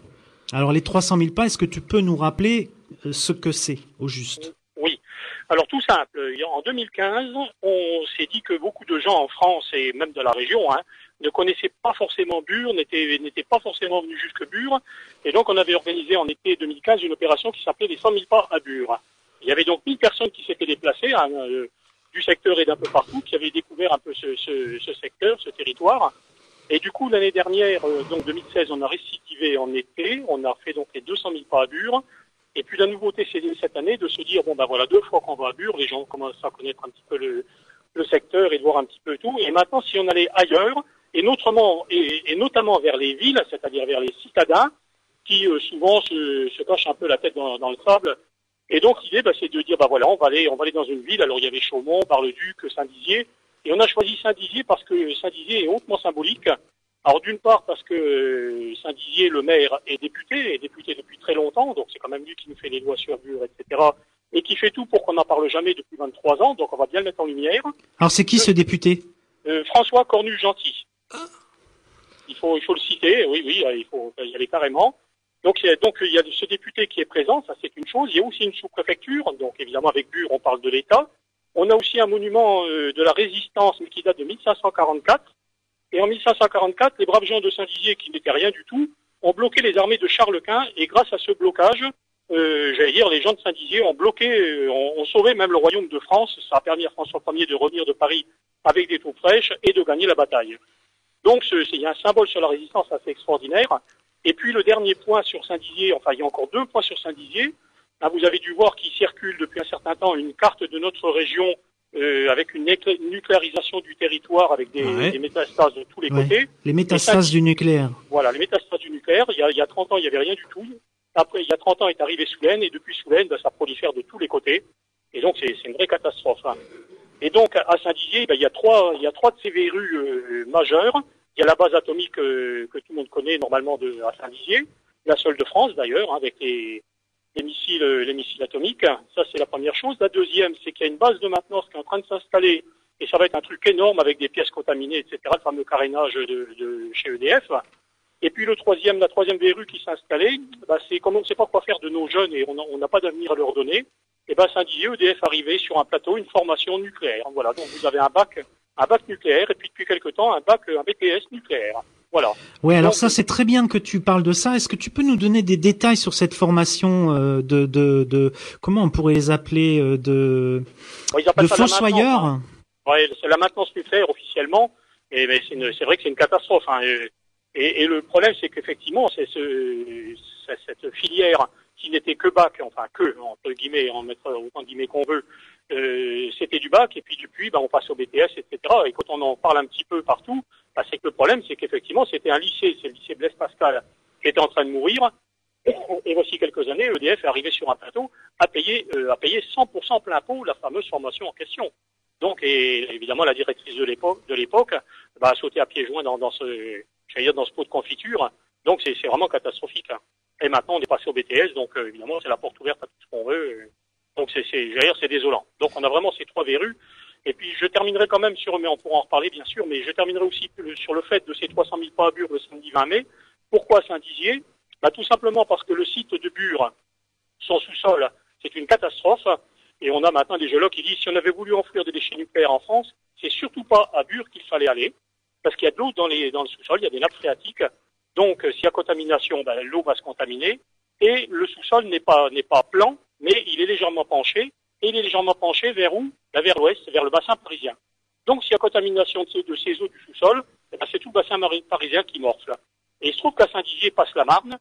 Alors les 300 000 pas, est-ce que tu peux nous rappeler euh, ce que c'est au juste? Alors tout simple, en 2015, on s'est dit que beaucoup de gens en France et même de la région hein, ne connaissaient pas forcément Bure, n'étaient n'étaient pas forcément venus jusque Bure, et donc on avait organisé en été 2015 une opération qui s'appelait les 100 000 pas à Bure. Il y avait donc 1000 personnes qui s'étaient déplacées hein, euh, du secteur et d'un peu partout, qui avaient découvert un peu ce, ce- ce secteur, ce territoire. Et du coup, l'année dernière, euh, donc 2016, on a récidivé en été, on a fait donc les 200 000 pas à Bure. Et puis la nouveauté, cette année de se dire, bon ben voilà, deux fois qu'on va à Bure, les gens commencent à connaître un petit peu le, le secteur et de voir un petit peu tout. Et maintenant, si on allait ailleurs, et notamment, et, notamment vers les villes, c'est-à-dire vers les citadins, qui euh, souvent se, cachent un peu la tête dans, le sable. Et donc l'idée, bah, c'est de dire, bah voilà, on va aller, on va aller dans une ville. Alors il y avait Chaumont, Bar-le-Duc, Saint-Dizier, et on a choisi Saint-Dizier parce que Saint-Dizier est hautement symbolique. Alors d'une part parce que euh, Saint-Dizier, le maire, est député, est député depuis très longtemps, donc c'est quand même lui qui nous fait les lois sur Bure, etc. Et qui fait tout pour qu'on n'en parle jamais depuis 23 ans, donc on va bien le mettre en lumière. Alors c'est qui ce député? Euh, François Cornu-Gentil. Il faut, il faut le citer, oui, oui, il faut y aller carrément. Donc, il y a, donc il y a ce député qui est présent, ça c'est une chose. Il y a aussi une sous-préfecture, donc évidemment avec Bure on parle de l'État. On a aussi un monument euh, de la résistance, mais qui date de 1544. Et en 1544, les braves gens de Saint-Dizier, qui n'étaient rien du tout, ont bloqué les armées de Charles Quint. Et grâce à ce blocage, euh, j'allais dire, les gens de Saint-Dizier ont bloqué, euh, ont, sauvé même le royaume de France. Ça a permis à François Ier de revenir de Paris avec des troupes fraîches et de gagner la bataille. Donc il un symbole sur la résistance assez extraordinaire. Et puis le dernier point sur Saint-Dizier, enfin il y a encore deux points sur Saint-Dizier. Vous avez dû voir qu'il circule depuis un certain temps une carte de notre région euh, avec une nucléarisation du territoire avec des, Ouais. des métastases de tous les Ouais. côtés. Les métastases du nucléaire. Voilà, les métastases du nucléaire. Il y a, il y a 30 ans, il n'y avait rien du tout. Après, il y a 30 ans est arrivé Soulaine, et depuis Soulaine, ben, ça prolifère de tous les côtés. Et donc, c'est c'est une vraie catastrophe. hein. Et donc, à Saint-Dizier, ben, il, y a trois, il y a trois de ces verrues euh, majeures. Il y a la base atomique euh, que tout le monde connaît normalement de, à Saint-Dizier, la seule de France d'ailleurs, hein, avec les, les missiles, euh, les missiles atomiques. Ça, c'est la première chose. La deuxième, c'est qu'il y a une base de maintenance qui est en train de s'installer, et ça va être un truc énorme avec des pièces contaminées, etc., le fameux carénage de, chez EDF. Et puis le troisième, la troisième verrue qui s'est installée, bah, c'est comme on ne sait pas quoi faire de nos jeunes et on n'a pas d'avenir à leur donner. Et ben Saint-Dizier, EDF arrivé sur un plateau, une formation nucléaire. Voilà, donc vous avez un bac, un bac nucléaire et puis depuis quelque temps un bac, un BTS nucléaire. Voilà. Ouais, alors Donc, ça c'est très bien que tu parles de ça. Est-ce que tu peux nous donner des détails sur cette formation euh, de, de, de comment on pourrait les appeler euh, de Bon, de fossoyeurs hein. Ouais, c'est la maintenance nucléaire officiellement, et mais c'est vrai que c'est une catastrophe. hein. Et, et- le problème, c'est qu'effectivement, c'est ce, cette filière qui n'était que bac, enfin que entre guillemets, on mettra autant de guillemets qu'on veut, euh, c'était du bac, et puis depuis, ben, on passe au BTS, etc. Et quand on en parle un petit peu partout, ben, c'est que le problème, c'est qu'effectivement, c'était un lycée, c'est le lycée Blaise Pascal, qui était en train de mourir. Et voici quelques années, EDF est arrivé sur un plateau à payer, euh, à payer 100% plein pot la fameuse formation en question. Donc, et évidemment, la directrice de l'époque, de l'époque, bah, a sauté à pieds joints dans, dans ce, dire, dans ce pot de confiture. Donc, c'est, c'est vraiment catastrophique. Et maintenant, on est passé au BTS, donc euh, évidemment, c'est la porte ouverte à tout ce qu'on veut. Donc, c'est, c'est, désolant. Donc, on a vraiment ces trois verrues. Et puis, je terminerai quand même sur, mais on pourra en reparler bien sûr, mais je terminerai aussi sur le fait de ces 300 000 pas à Bure le samedi 20 mai. Pourquoi Saint-Dizier? Bah, Tout simplement parce que le site de Bure, son sous-sol, c'est une catastrophe. Et on a maintenant des géologues qui disent si on avait voulu enfouir des déchets nucléaires en France, c'est surtout pas à Bure qu'il fallait aller, parce qu'il y a de l'eau dans, le sous-sol, il y a des nappes phréatiques. Donc, euh, s'il y a contamination, ben, l'eau va se contaminer. Et le sous-sol n'est pas, n'est pas plan, mais il est légèrement penché. Et il est légèrement penché vers où? Ben, Vers l'ouest, vers le bassin parisien. Donc, s'il y a contamination de ces, eaux du sous-sol, eh ben, c'est tout le bassin parisien qui morfle. Et il se trouve qu'à Saint-Dizier passe la Marne.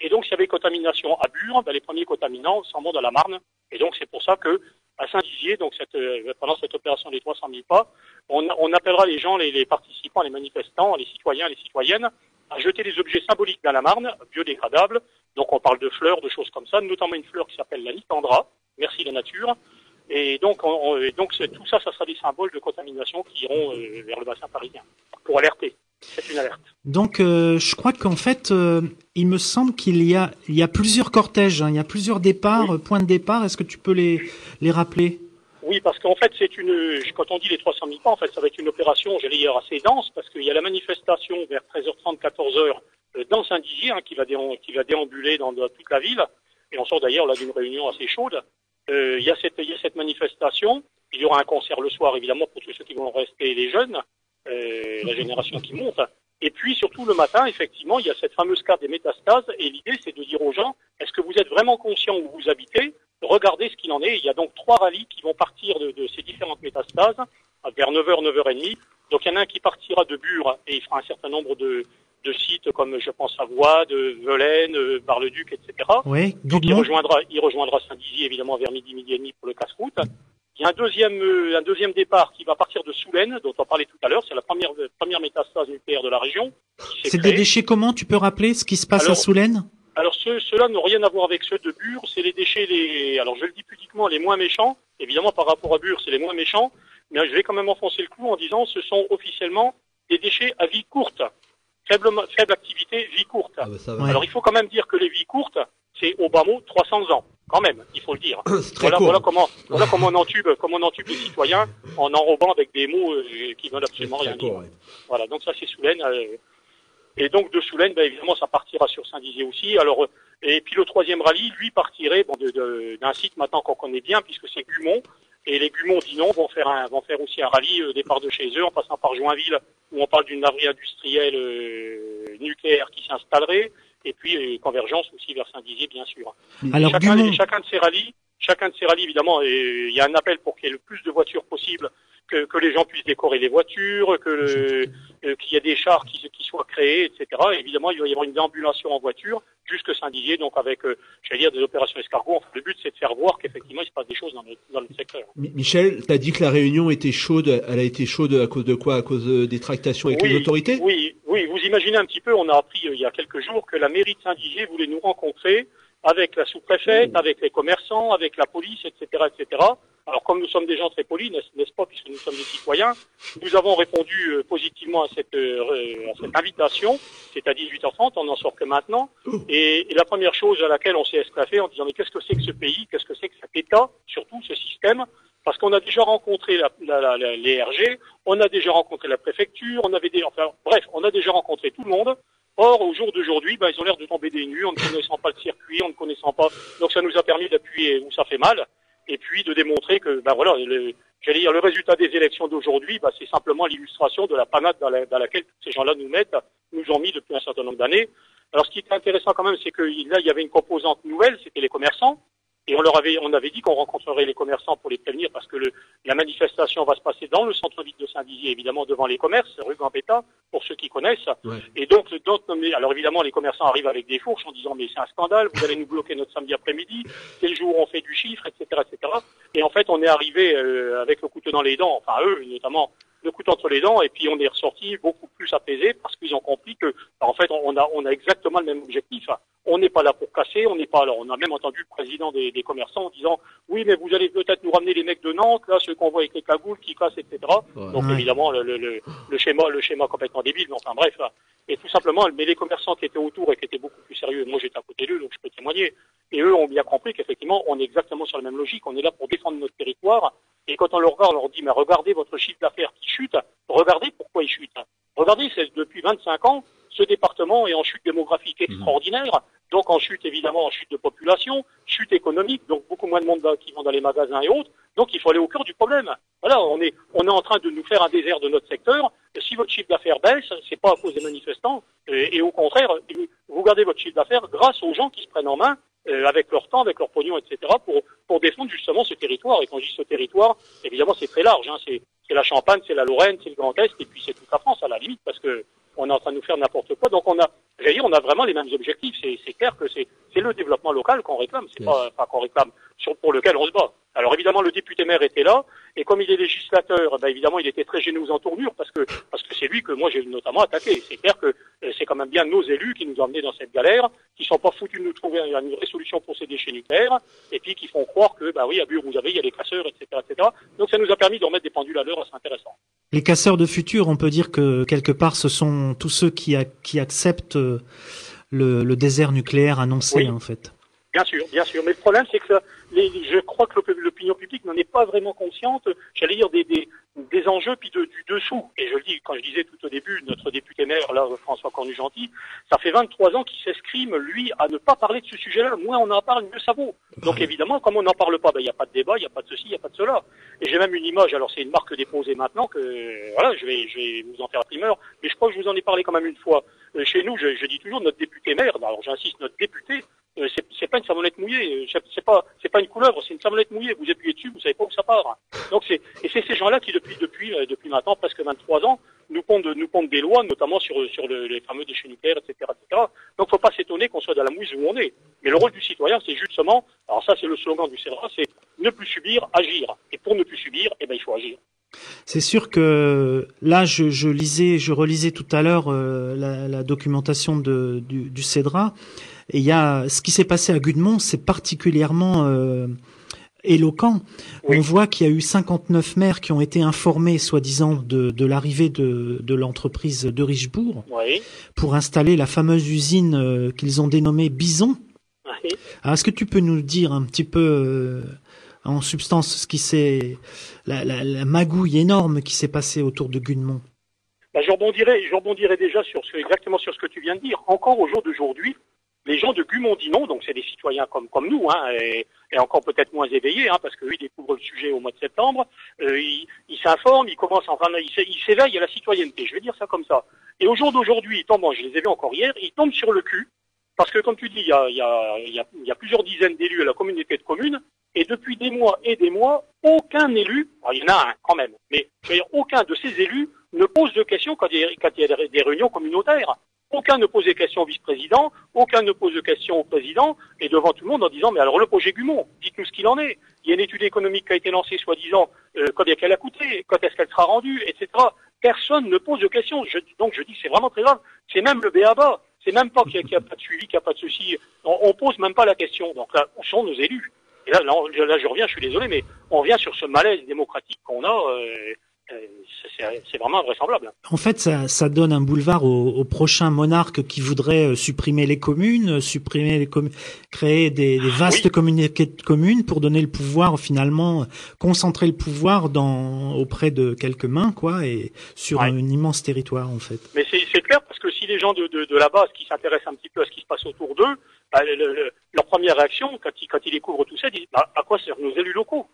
Et donc, s'il y avait contamination à Bure, ben, les premiers contaminants s'en vont dans la Marne. Et donc, c'est pour ça que à Saint-Dizier, donc euh, pendant cette opération des 300 000 pas, on, appellera les gens, les participants, les manifestants, les citoyens, les citoyennes, à jeter des objets symboliques dans la Marne, biodégradables, Donc on parle de fleurs, de choses comme ça, notamment une fleur qui s'appelle la Nitandra, merci la nature. Et donc, on, et donc tout ça, ça sera des symboles de contamination qui iront euh, vers le bassin parisien pour alerter. C'est une alerte. Donc, euh, je crois qu'en fait, euh, il me semble qu'il y a, il y a plusieurs cortèges, hein, il y a plusieurs départs, points de départ. Est-ce que tu peux les, les rappeler? Oui, parce qu'en fait, c'est une, quand on dit les 300 000 pas, en fait, ça va être une opération, j'allais dire, assez dense, parce qu'il y a la manifestation vers 13h30, 14h dans Saint-Dizier, hein, qui, va déambuler dans, toute la ville. Et on sort d'ailleurs là d'une réunion assez chaude. Euh, il, y a cette, il y a cette manifestation. Il y aura un concert le soir, évidemment, pour tous ceux qui vont rester les jeunes, euh, la génération qui monte. Et puis, surtout le matin, effectivement, il y a cette fameuse carte des métastases. Et l'idée, c'est de dire aux gens, est-ce que vous êtes vraiment conscient où vous habitez Regardez ce qu'il en est. Il y a donc trois rallyes qui vont partir de, de ces différentes métastases vers 9h, 9h30. Donc, il y en a un qui partira de Bure et il fera un certain nombre de, de sites comme je pense à Voix, de Velaine, euh, Bar-le-Duc, etc. Oui, Donc il rejoindra, il rejoindra Saint-Dizier évidemment vers midi, midi et demi pour le casse-route. Il y a un deuxième, euh, un deuxième départ qui va partir de Soulaine, dont on parlait tout à l'heure. C'est la première, première métastase nucléaire de la région. C'est des déchets comment Tu peux rappeler ce qui se passe alors, à Soulaine? Alors ceux, ceux-là n'ont rien à voir avec ceux de Bure. C'est les déchets, les, alors je le dis pudiquement, les moins méchants. Évidemment par rapport à Bure, c'est les moins méchants. Mais je vais quand même enfoncer le clou en disant ce sont officiellement des déchets à vie courte faible, faible activité, vie courte. Ah bah. Alors il faut quand même dire que les vies courtes, c'est au bas mot 300 ans, quand même, il faut le dire. <coughs> voilà, voilà comment, voilà comment on entube, comment on entube les citoyens en enrobant avec des mots euh, qui veulent absolument rien dire. ouais. Voilà, donc ça c'est Soulaine. Euh, et donc de Soulaine, ben, évidemment, ça partira sur Saint-Dizier aussi. Alors, euh, et puis le troisième rallye, lui, partirait bon, d'un site maintenant qu'on connaît bien, puisque c'est Gumont. Et les Gumont Dinon vont faire un, vont faire aussi un rallye euh, départ de chez eux en passant par Joinville où on parle d'une naverie industrielle euh, nucléaire qui s'installerait et puis euh, convergence aussi vers Saint-Dizier bien sûr. Alors, chacun, chacun de ces rallyes, chacun de ces rallyes évidemment, il y a un appel pour qu'il y ait le plus de voitures possible, que, que les gens puissent décorer les voitures, que le, euh, qu'il y ait des chars qui, qui soient créés, etc. Et évidemment, il va y avoir une déambulation en voiture jusque Saint-Dizier, donc avec, euh, j'allais dire, des opérations escargots. Enfin, le but, c'est de faire voir qu'effectivement, il se passe des choses dans le, dans le secteur. Michel, tu as dit que la réunion était chaude. Elle a été chaude à cause de quoi? À cause des tractations avec oui, les autorités? Oui, oui. Vous imaginez un petit peu, on a appris euh, il y a quelques jours que la mairie de Saint-Dizier voulait nous rencontrer avec la sous-préfète, avec les commerçants, avec la police, etc., etc. Alors, comme nous sommes des gens très polis, n'est-ce pas, puisque nous sommes des citoyens, nous avons répondu euh, positivement à cette, euh, à cette invitation. C'est à 18h30, on n'en sort que maintenant. Et, et, la première chose à laquelle on s'est esclaffé en disant mais qu'est-ce que c'est que ce pays, qu'est-ce que c'est que cet État, surtout ce système, parce qu'on a déjà rencontré la, la, la, les RG, on a déjà rencontré la préfecture, on avait des, enfin, bref, on a déjà rencontré tout le monde. Or, au jour d'aujourd'hui, ben, ils ont l'air de tomber des nues en ne connaissant pas le circuit, en ne connaissant pas. Donc, ça nous a permis d'appuyer où ça fait mal, et puis de démontrer que, ben voilà, j'allais dire, le résultat des élections d'aujourd'hui, ben, c'est simplement l'illustration de la panade dans, dans laquelle ces gens-là nous mettent, nous ont mis depuis un certain nombre d'années. Alors, ce qui est intéressant quand même, c'est que là, il y avait une composante nouvelle, c'était les commerçants. Et on leur avait, on avait dit qu'on rencontrerait les commerçants pour les prévenir parce que le, la manifestation va se passer dans le centre-ville de Saint-Dizier, évidemment devant les commerces, rue Gambetta, pour ceux qui connaissent. Ouais. Et donc, donc, alors évidemment, les commerçants arrivent avec des fourches en disant mais c'est un scandale, vous allez nous bloquer notre samedi après-midi, c'est le jour où on fait du chiffre, etc., etc. Et en fait, on est arrivé euh, avec le couteau dans les dents, enfin eux notamment le couteau entre les dents et puis on est ressorti beaucoup plus apaisé parce qu'ils ont compris que en fait on a on a exactement le même objectif. On n'est pas là pour casser, on n'est pas là. On a même entendu le président des, des, commerçants en disant oui mais vous allez peut-être nous ramener les mecs de Nantes là ceux qu'on voit avec les cagoules qui cassent etc. Ouais. Donc évidemment le, le, le, le schéma le schéma complètement débile. Mais enfin bref et tout simplement mais les commerçants qui étaient autour et qui étaient beaucoup plus sérieux. Moi j'étais à côté d'eux donc je peux témoigner. Et eux ont bien compris qu'effectivement on est exactement sur la même logique. On est là pour défendre notre territoire et quand on le regarde, on leur dit, mais regardez votre chiffre d'affaires qui chute, regardez pourquoi il chute. Regardez, c'est depuis 25 ans, ce département est en chute démographique extraordinaire, donc en chute évidemment, en chute de population, chute économique, donc beaucoup moins de monde qui vont dans les magasins et autres. Donc il faut aller au cœur du problème. Voilà, on est, on est en train de nous faire un désert de notre secteur. Si votre chiffre d'affaires baisse, c'est pas à cause des manifestants, et, et au contraire, vous gardez votre chiffre d'affaires grâce aux gens qui se prennent en main euh, avec leur temps, avec leur pognon, etc., pour, pour défendre justement ce territoire. Et quand je dis ce territoire, évidemment, c'est très large. Hein. C'est, c'est la Champagne, c'est la Lorraine, c'est le Grand Est, et puis c'est toute la France à la limite, parce que on est en train de nous faire n'importe quoi. Donc on a, j'allais dire, on a vraiment les mêmes objectifs. C'est, c'est clair que c'est, c'est le développement local qu'on réclame. C'est pas, pas qu'on réclame sur, pour lequel on se bat. Alors évidemment, le député maire était là, et comme il est législateur, ben, évidemment, il était très gêné aux entournures parce que parce que c'est lui que moi j'ai notamment attaqué. C'est clair que euh, c'est quand même bien nos élus qui nous ont amenés dans cette galère, qui sont pas foutus de nous trouver une vraie solution pour ces déchets nucléaires, et puis qui font croire que bah oui, à Bure vous avez, il y a les casseurs, etc., etc. Donc ça nous a permis de remettre des pendules à l'heure assez. Les casseurs de futur, on peut dire que quelque part, ce sont tous ceux qui, qui acceptent euh, le, le, désert nucléaire annoncé, en fait. Bien sûr, bien sûr. Mais le problème, c'est que les, je crois que l'opinion publique n'en est pas vraiment consciente, j'allais dire, des, des, des enjeux puis de, du dessous. Et je le dis, quand je disais tout au début, notre député maire, là, François Cornu-Gentil, ça fait 23 ans qu'il s'escrime, lui, à ne pas parler de ce sujet-là. Moins on en parle, mieux ça vaut. Donc évidemment, comme on n'en parle pas, ben, il n'y a pas de débat, il n'y a pas de ceci, il n'y a pas de cela. Et j'ai même une image, alors c'est une marque déposée maintenant, que voilà, je vais, je vais vous en faire la primeur, mais je crois que je vous en ai parlé quand même une fois. Euh, chez nous, je, je dis toujours notre député maire, alors j'insiste, notre député, euh, c'est pas une savonnette mouillée, euh, c'est pas c'est pas une couleuvre, c'est une savonnette mouillée. Vous appuyez dessus, vous savez pas où ça part. Donc c'est et c'est ces gens-là qui depuis depuis euh, depuis maintenant presque 23 ans nous pondent nous pondent des lois, notamment sur sur le, les fameux déchets nucléaires, etc., etc. Donc faut pas s'étonner qu'on soit dans la mouise où on est. Mais le rôle du citoyen, c'est justement, alors ça c'est le slogan du CEDRA, c'est ne plus subir, agir. Et pour ne plus subir, eh ben il faut agir. C'est sûr que là, je, lisais, je relisais tout à l'heure la, documentation du CEDRA. Et il y a ce qui s'est passé à Gudemont, c'est particulièrement euh, éloquent. Oui. On voit qu'il y a eu 59 maires qui ont été informés, soi-disant, de, de l'arrivée de, de l'entreprise de Richebourg oui. pour installer la fameuse usine euh, qu'ils ont dénommée Bison. Oui. Est-ce que tu peux nous dire un petit peu, euh, en substance, ce qui s'est, la, la, la, magouille énorme qui s'est passée autour de Gudemont bah, je rebondirai, je rebondirai déjà sur ce, exactement sur ce que tu viens de dire. Encore au jour d'aujourd'hui, les gens de Gumont-Dinon, donc c'est des citoyens comme comme nous, hein, et, encore peut-être moins éveillés, hein, parce qu'eux ils découvrent le sujet au mois de septembre, euh, ils s'informent, ils commencent, enfin ils s'éveillent à la citoyenneté, je vais dire ça comme ça. Et au jour d'aujourd'hui, ils tombent, je les ai vus encore hier, ils tombent sur le cul, parce que comme tu dis, il y a, y a, plusieurs dizaines d'élus à la communauté de communes, et depuis des mois et des mois, aucun élu, il y en a un quand même, mais je veux dire, aucun de ces élus ne pose de questions quand il y a des réunions communautaires. Aucun ne pose des questions au vice-président, aucun ne pose de questions au président, et devant tout le monde en disant, mais alors le projet Gumont, dites-nous ce qu'il en est. Il y a une étude économique qui a été lancée, soi-disant, euh, combien qu'elle a coûté, quand est-ce qu'elle sera rendue, etc. Personne ne pose de questions. Je, donc je dis, c'est vraiment très grave. C'est même le BABA. C'est même pas qu'il n'y a, a, pas de suivi, qu'il n'y a pas de ceci. On, on pose même pas la question. Donc là, on sont nos élus. Et là, là, là, je reviens, je suis désolé, mais on revient sur ce malaise démocratique qu'on a. Euh, vraiment invraisemblable. En fait, ça, ça donne un boulevard aux, aux, prochains monarques qui voudraient supprimer les communes, supprimer les communes, créer des, des vastes oui. communautés de communes pour donner le pouvoir, finalement, concentrer le pouvoir dans auprès de quelques mains, quoi, et sur ouais. un, un, immense territoire, en fait. Mais c'est clair parce que si les gens de, de, de la base qui s'intéressent un petit peu à ce qui se passe autour d'eux, bah, le, le, leur première réaction quand ils, quand ils découvrent tout ça, ils disent bah, à quoi servent nos élus locaux?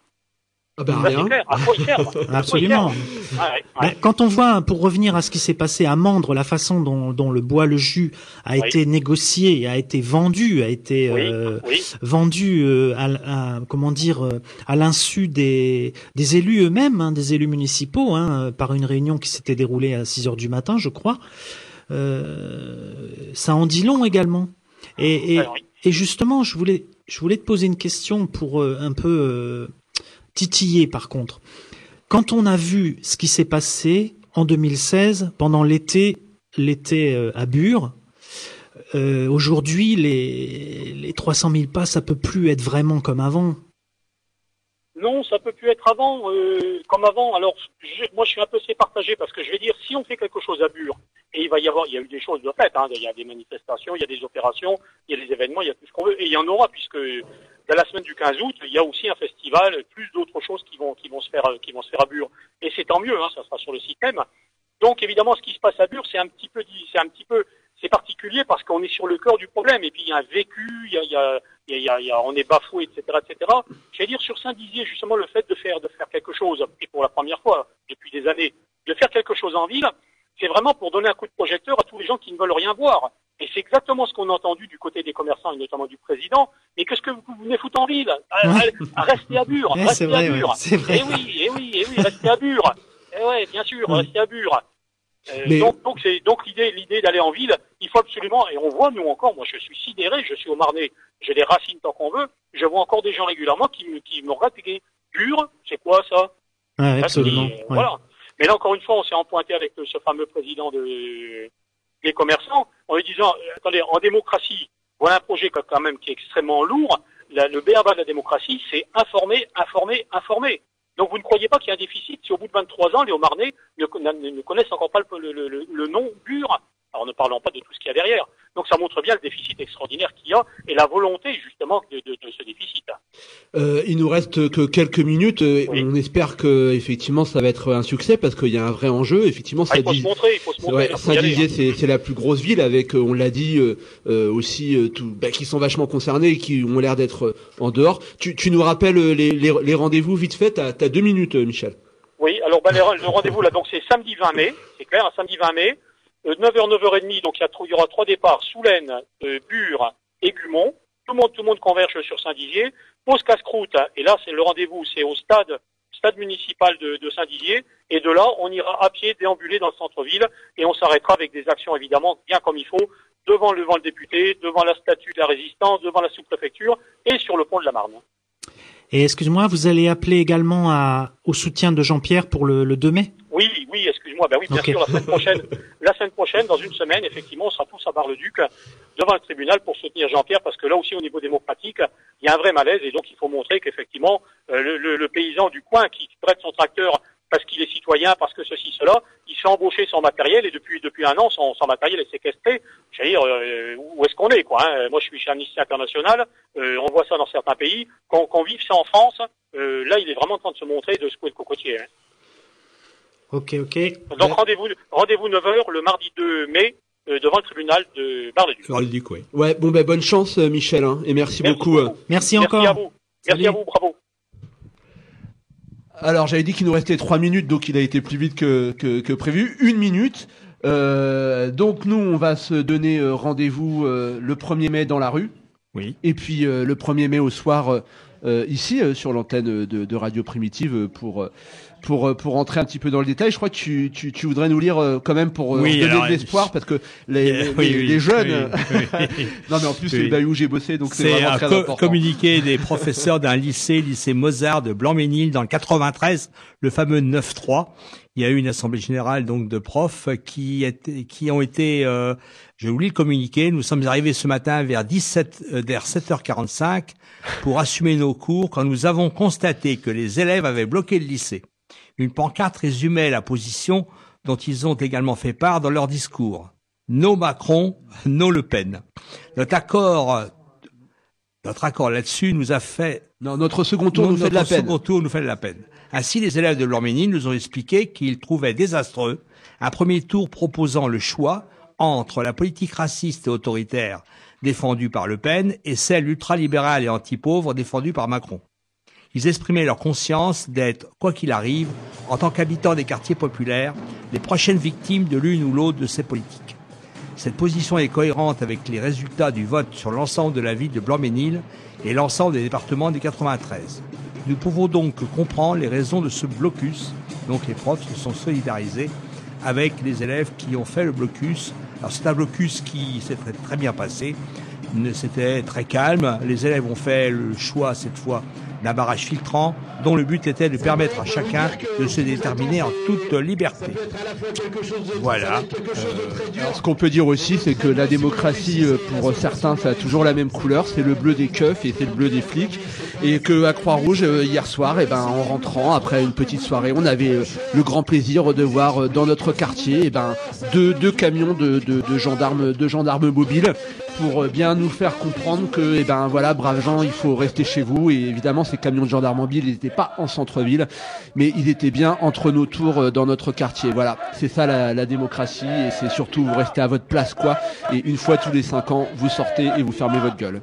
Ah ben rien. Clair. À quoi il sert Absolument. Ah ouais. Quand on voit, pour revenir à ce qui s'est passé à Mandre, la façon dont, dont le bois, le jus a oui. été négocié, a été vendu, a été oui. Euh, oui. vendu euh, à, à, comment dire, euh, à l'insu des, des élus eux-mêmes, hein, des élus municipaux, hein, par une réunion qui s'était déroulée à 6 heures du matin, je crois. Euh, ça en dit long également. Et, et, et, justement, je voulais, je voulais te poser une question pour un peu titillé par contre. Quand on a vu ce qui s'est passé en 2016 pendant l'été, l'été euh, à Bure, euh, aujourd'hui les, les 300 000 pas, ça peut plus être vraiment comme avant. Non, ça peut plus être avant, euh, comme avant. Alors, moi, je suis un peu partagé parce que je vais dire, si on fait quelque chose à Bure, et il va y a eu des choses de fait, hein, il y a des manifestations, il y a des opérations, il y a des événements, il y a tout ce qu'on veut, et il y en aura puisque dans la semaine du 15 août, il y a aussi un festival, plus d'autres choses qui vont, qui vont se faire, qui vont se faire à Bure. Et c'est tant mieux, hein, ça sera sur le site même. Donc évidemment, ce qui se passe à Bure, c'est un petit peu, c'est un petit peu, c'est particulier parce qu'on est sur le cœur du problème. Et puis il y a un vécu, il y a, il y a, il y a, on est bafoué, etc., etc. Je dire sur Saint-Dizier justement le fait de faire, de faire quelque chose, et pour la première fois depuis des années, de faire quelque chose en ville, c'est vraiment pour donner un coup de projecteur à tous les gens qui ne veulent rien voir. Et c'est exactement ce qu'on a entendu du côté des commerçants et notamment du président. Mais qu'est-ce que vous venez foutre en ville? Restez à Bure, ouais, restez vrai, à Bure. Ouais, vrai. Eh oui, eh oui, eh oui, restez à Bure. Eh ouais, bien sûr, restez à Bure. Euh, donc, donc, c'est donc l'idée, l'idée d'aller en ville. Il faut absolument, et on voit nous encore. Moi, je suis sidéré. Je suis au Marnay. J'ai des racines tant qu'on veut. Je vois encore des gens régulièrement qui, me- qui me regardent et qui pur. C'est quoi ça? Ouais, absolument. Voilà. Mais là, encore une fois, on s'est empointé avec euh, ce fameux président de, des commerçants en lui disant, euh, attendez, en démocratie, voilà un projet quand même qui est extrêmement lourd. Le BABA de la démocratie, c'est informer, informer, informer. Donc vous ne croyez pas qu'il y a un déficit si au bout de 23 ans, les Haut-Marnais ne, ne connaissent encore pas le nom BUR, alors ne parlons pas de tout ce qu'il y a derrière. Donc ça montre bien le déficit extraordinaire qu'il y a et la volonté justement de, de- de ce déficit. Euh, il nous reste que quelques minutes. euh, On espère que effectivement ça va être un succès parce qu'il y a un vrai enjeu. Effectivement, Ah, il faut Saint-Dizier- hein. c'est la plus grosse ville avec, euh, on l'a dit, euh, euh, aussi euh, tout, bah, qui sont vachement concernés et qui ont l'air d'être en dehors. Tu, tu nous rappelles les, les, les rendez-vous vite fait? T'as as deux minutes, Michel. Oui, alors les- le rendez-vous là, donc c'est samedi 20 mai, c'est clair, un samedi 20 mai, 9h, 9h30, donc il y, aura trois départs, Soulaine, euh, Bure et Gumont. Tout le monde, tout le monde converge sur Saint-Dizier. Pause casse-croûte, et là c'est le rendez-vous, c'est au stade, stade municipal de, de Saint-Dizier, et de là on ira à pied déambuler dans le centre-ville, et on s'arrêtera avec des actions évidemment bien comme il faut, devant le, devant le député, devant la statue de la résistance, devant la sous-préfecture, et sur le pont de la Marne. Et excuse-moi, vous allez appeler également à, au soutien de Jean-Pierre pour le, le 2 mai? Oui, oui, excuse-moi. Ben oui, bien sûr, la semaine <laughs> prochaine, la semaine prochaine, dans une semaine, effectivement, on sera tous à Bar-le-Duc devant le tribunal pour soutenir Jean-Pierre, parce que là aussi, au niveau démocratique, il y a un vrai malaise, et donc il faut montrer qu'effectivement, euh, le, le- le paysan du coin qui prête son tracteur parce qu'il est citoyen, parce que ceci, cela, il se fait embaucher son matériel, et depuis depuis un an, son, son matériel est séquestré. J'allais dire, euh, où est-ce qu'on est, quoi hein Moi, je suis chez Amnesty International, euh, on voit ça dans certains pays. Qu'on qu'on vive ça en France, euh, là, il est vraiment en train de se montrer, de secouer le cocotier. hein. Ok, ok. Donc rendez-vous rendez-vous 9h le mardi 2 mai euh, devant le tribunal de Bar-le-Duc. Ouais, bon ben bonne chance, euh, Michel, hein, et merci, beaucoup. euh. Merci Merci à vous. Merci à vous, bravo. Alors j'avais dit qu'il nous restait trois minutes, donc il a été plus vite que, que, que prévu. Une minute. Euh, donc nous, on va se donner euh, rendez-vous euh, le 1er mai dans la rue. Oui. Et puis euh, le 1er mai au soir, ici, euh, sur l'antenne de, de Radio Primitive, euh, pour, euh, pour, euh, pour entrer un petit peu dans le détail. Je crois que tu, tu, tu voudrais nous lire euh, quand même pour euh, Oui, donner alors, de l'espoir, parce que les, les, <laughs> Oui, les- oui, les jeunes... <laughs> non mais en plus, Oui. les Bayou, j'ai bossé, donc c'est C'est vraiment un très co- important. communiqué des professeurs d'un lycée, lycée Mozart de Blanc-Ménil dans le 93, le fameux 9-3. Il y a eu une assemblée générale donc de profs qui étaient, qui ont été, euh, je vous lis le communiqué. Nous sommes arrivés ce matin vers 17, euh, vers 7h45 pour assumer nos cours quand nous avons constaté que les élèves avaient bloqué le lycée. Une pancarte résumait la position dont ils ont également fait part dans leur discours. No Macron, no Le Pen. Notre accord, notre accord là-dessus nous a fait. Non, notre second tour nous fait de la notre peine. second tour nous fait de la peine. Ainsi, les élèves de Lorménine nous ont expliqué qu'ils trouvaient désastreux un premier tour proposant le choix entre la politique raciste et autoritaire défendue par Le Pen et celle ultralibérale et anti-pauvre défendue par Macron. Ils exprimaient leur conscience d'être, quoi qu'il arrive, en tant qu'habitants des quartiers populaires, les prochaines victimes de l'une ou l'autre de ces politiques. Cette position est cohérente avec les résultats du vote sur l'ensemble de la ville de Blanc-Ménil et l'ensemble des départements du 93. Nous pouvons donc comprendre les raisons de ce blocus. Donc les profs se sont solidarisés avec les élèves qui ont fait le blocus. Alors c'est un blocus qui s'est très, très bien passé. C'était très calme. Les élèves ont fait le choix cette fois d'un barrage filtrant dont le but était de permettre à chacun de se déterminer en toute liberté. Voilà. Alors, ce qu'on peut dire aussi, c'est que la démocratie, euh, pour certains, ça a toujours la même couleur. C'est le bleu des keufs et c'est le bleu des flics. Et que à Croix-Rouge, euh, hier soir, et ben, en rentrant, après une petite soirée, on avait euh, le grand plaisir de voir euh, dans notre quartier, et ben, deux, deux camions de, de, de gendarmes, de gendarmes mobiles pour bien nous faire comprendre que, et ben, voilà, braves gens, il faut rester chez vous. Et évidemment, ces camions de gendarmes mobiles, ils n'étaient pas en centre-ville, mais ils étaient bien entre nos tours dans notre quartier. Voilà, c'est ça la, la démocratie et c'est surtout vous restez à votre place quoi. Et une fois tous les cinq ans, vous sortez et vous fermez votre gueule.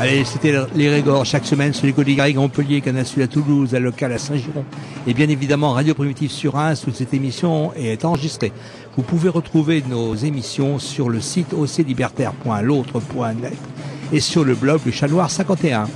Allez, c'était les Régors chaque semaine sur les côtes à Montpellier, Canassul à Toulouse, à local à Saint-Giron. Et bien évidemment, Radio Primitive sur Reims, toute cette émission est enregistrée. Vous pouvez retrouver nos émissions sur le site oclibertaire.l'autre.net et sur le blog Le Chat Noir 51.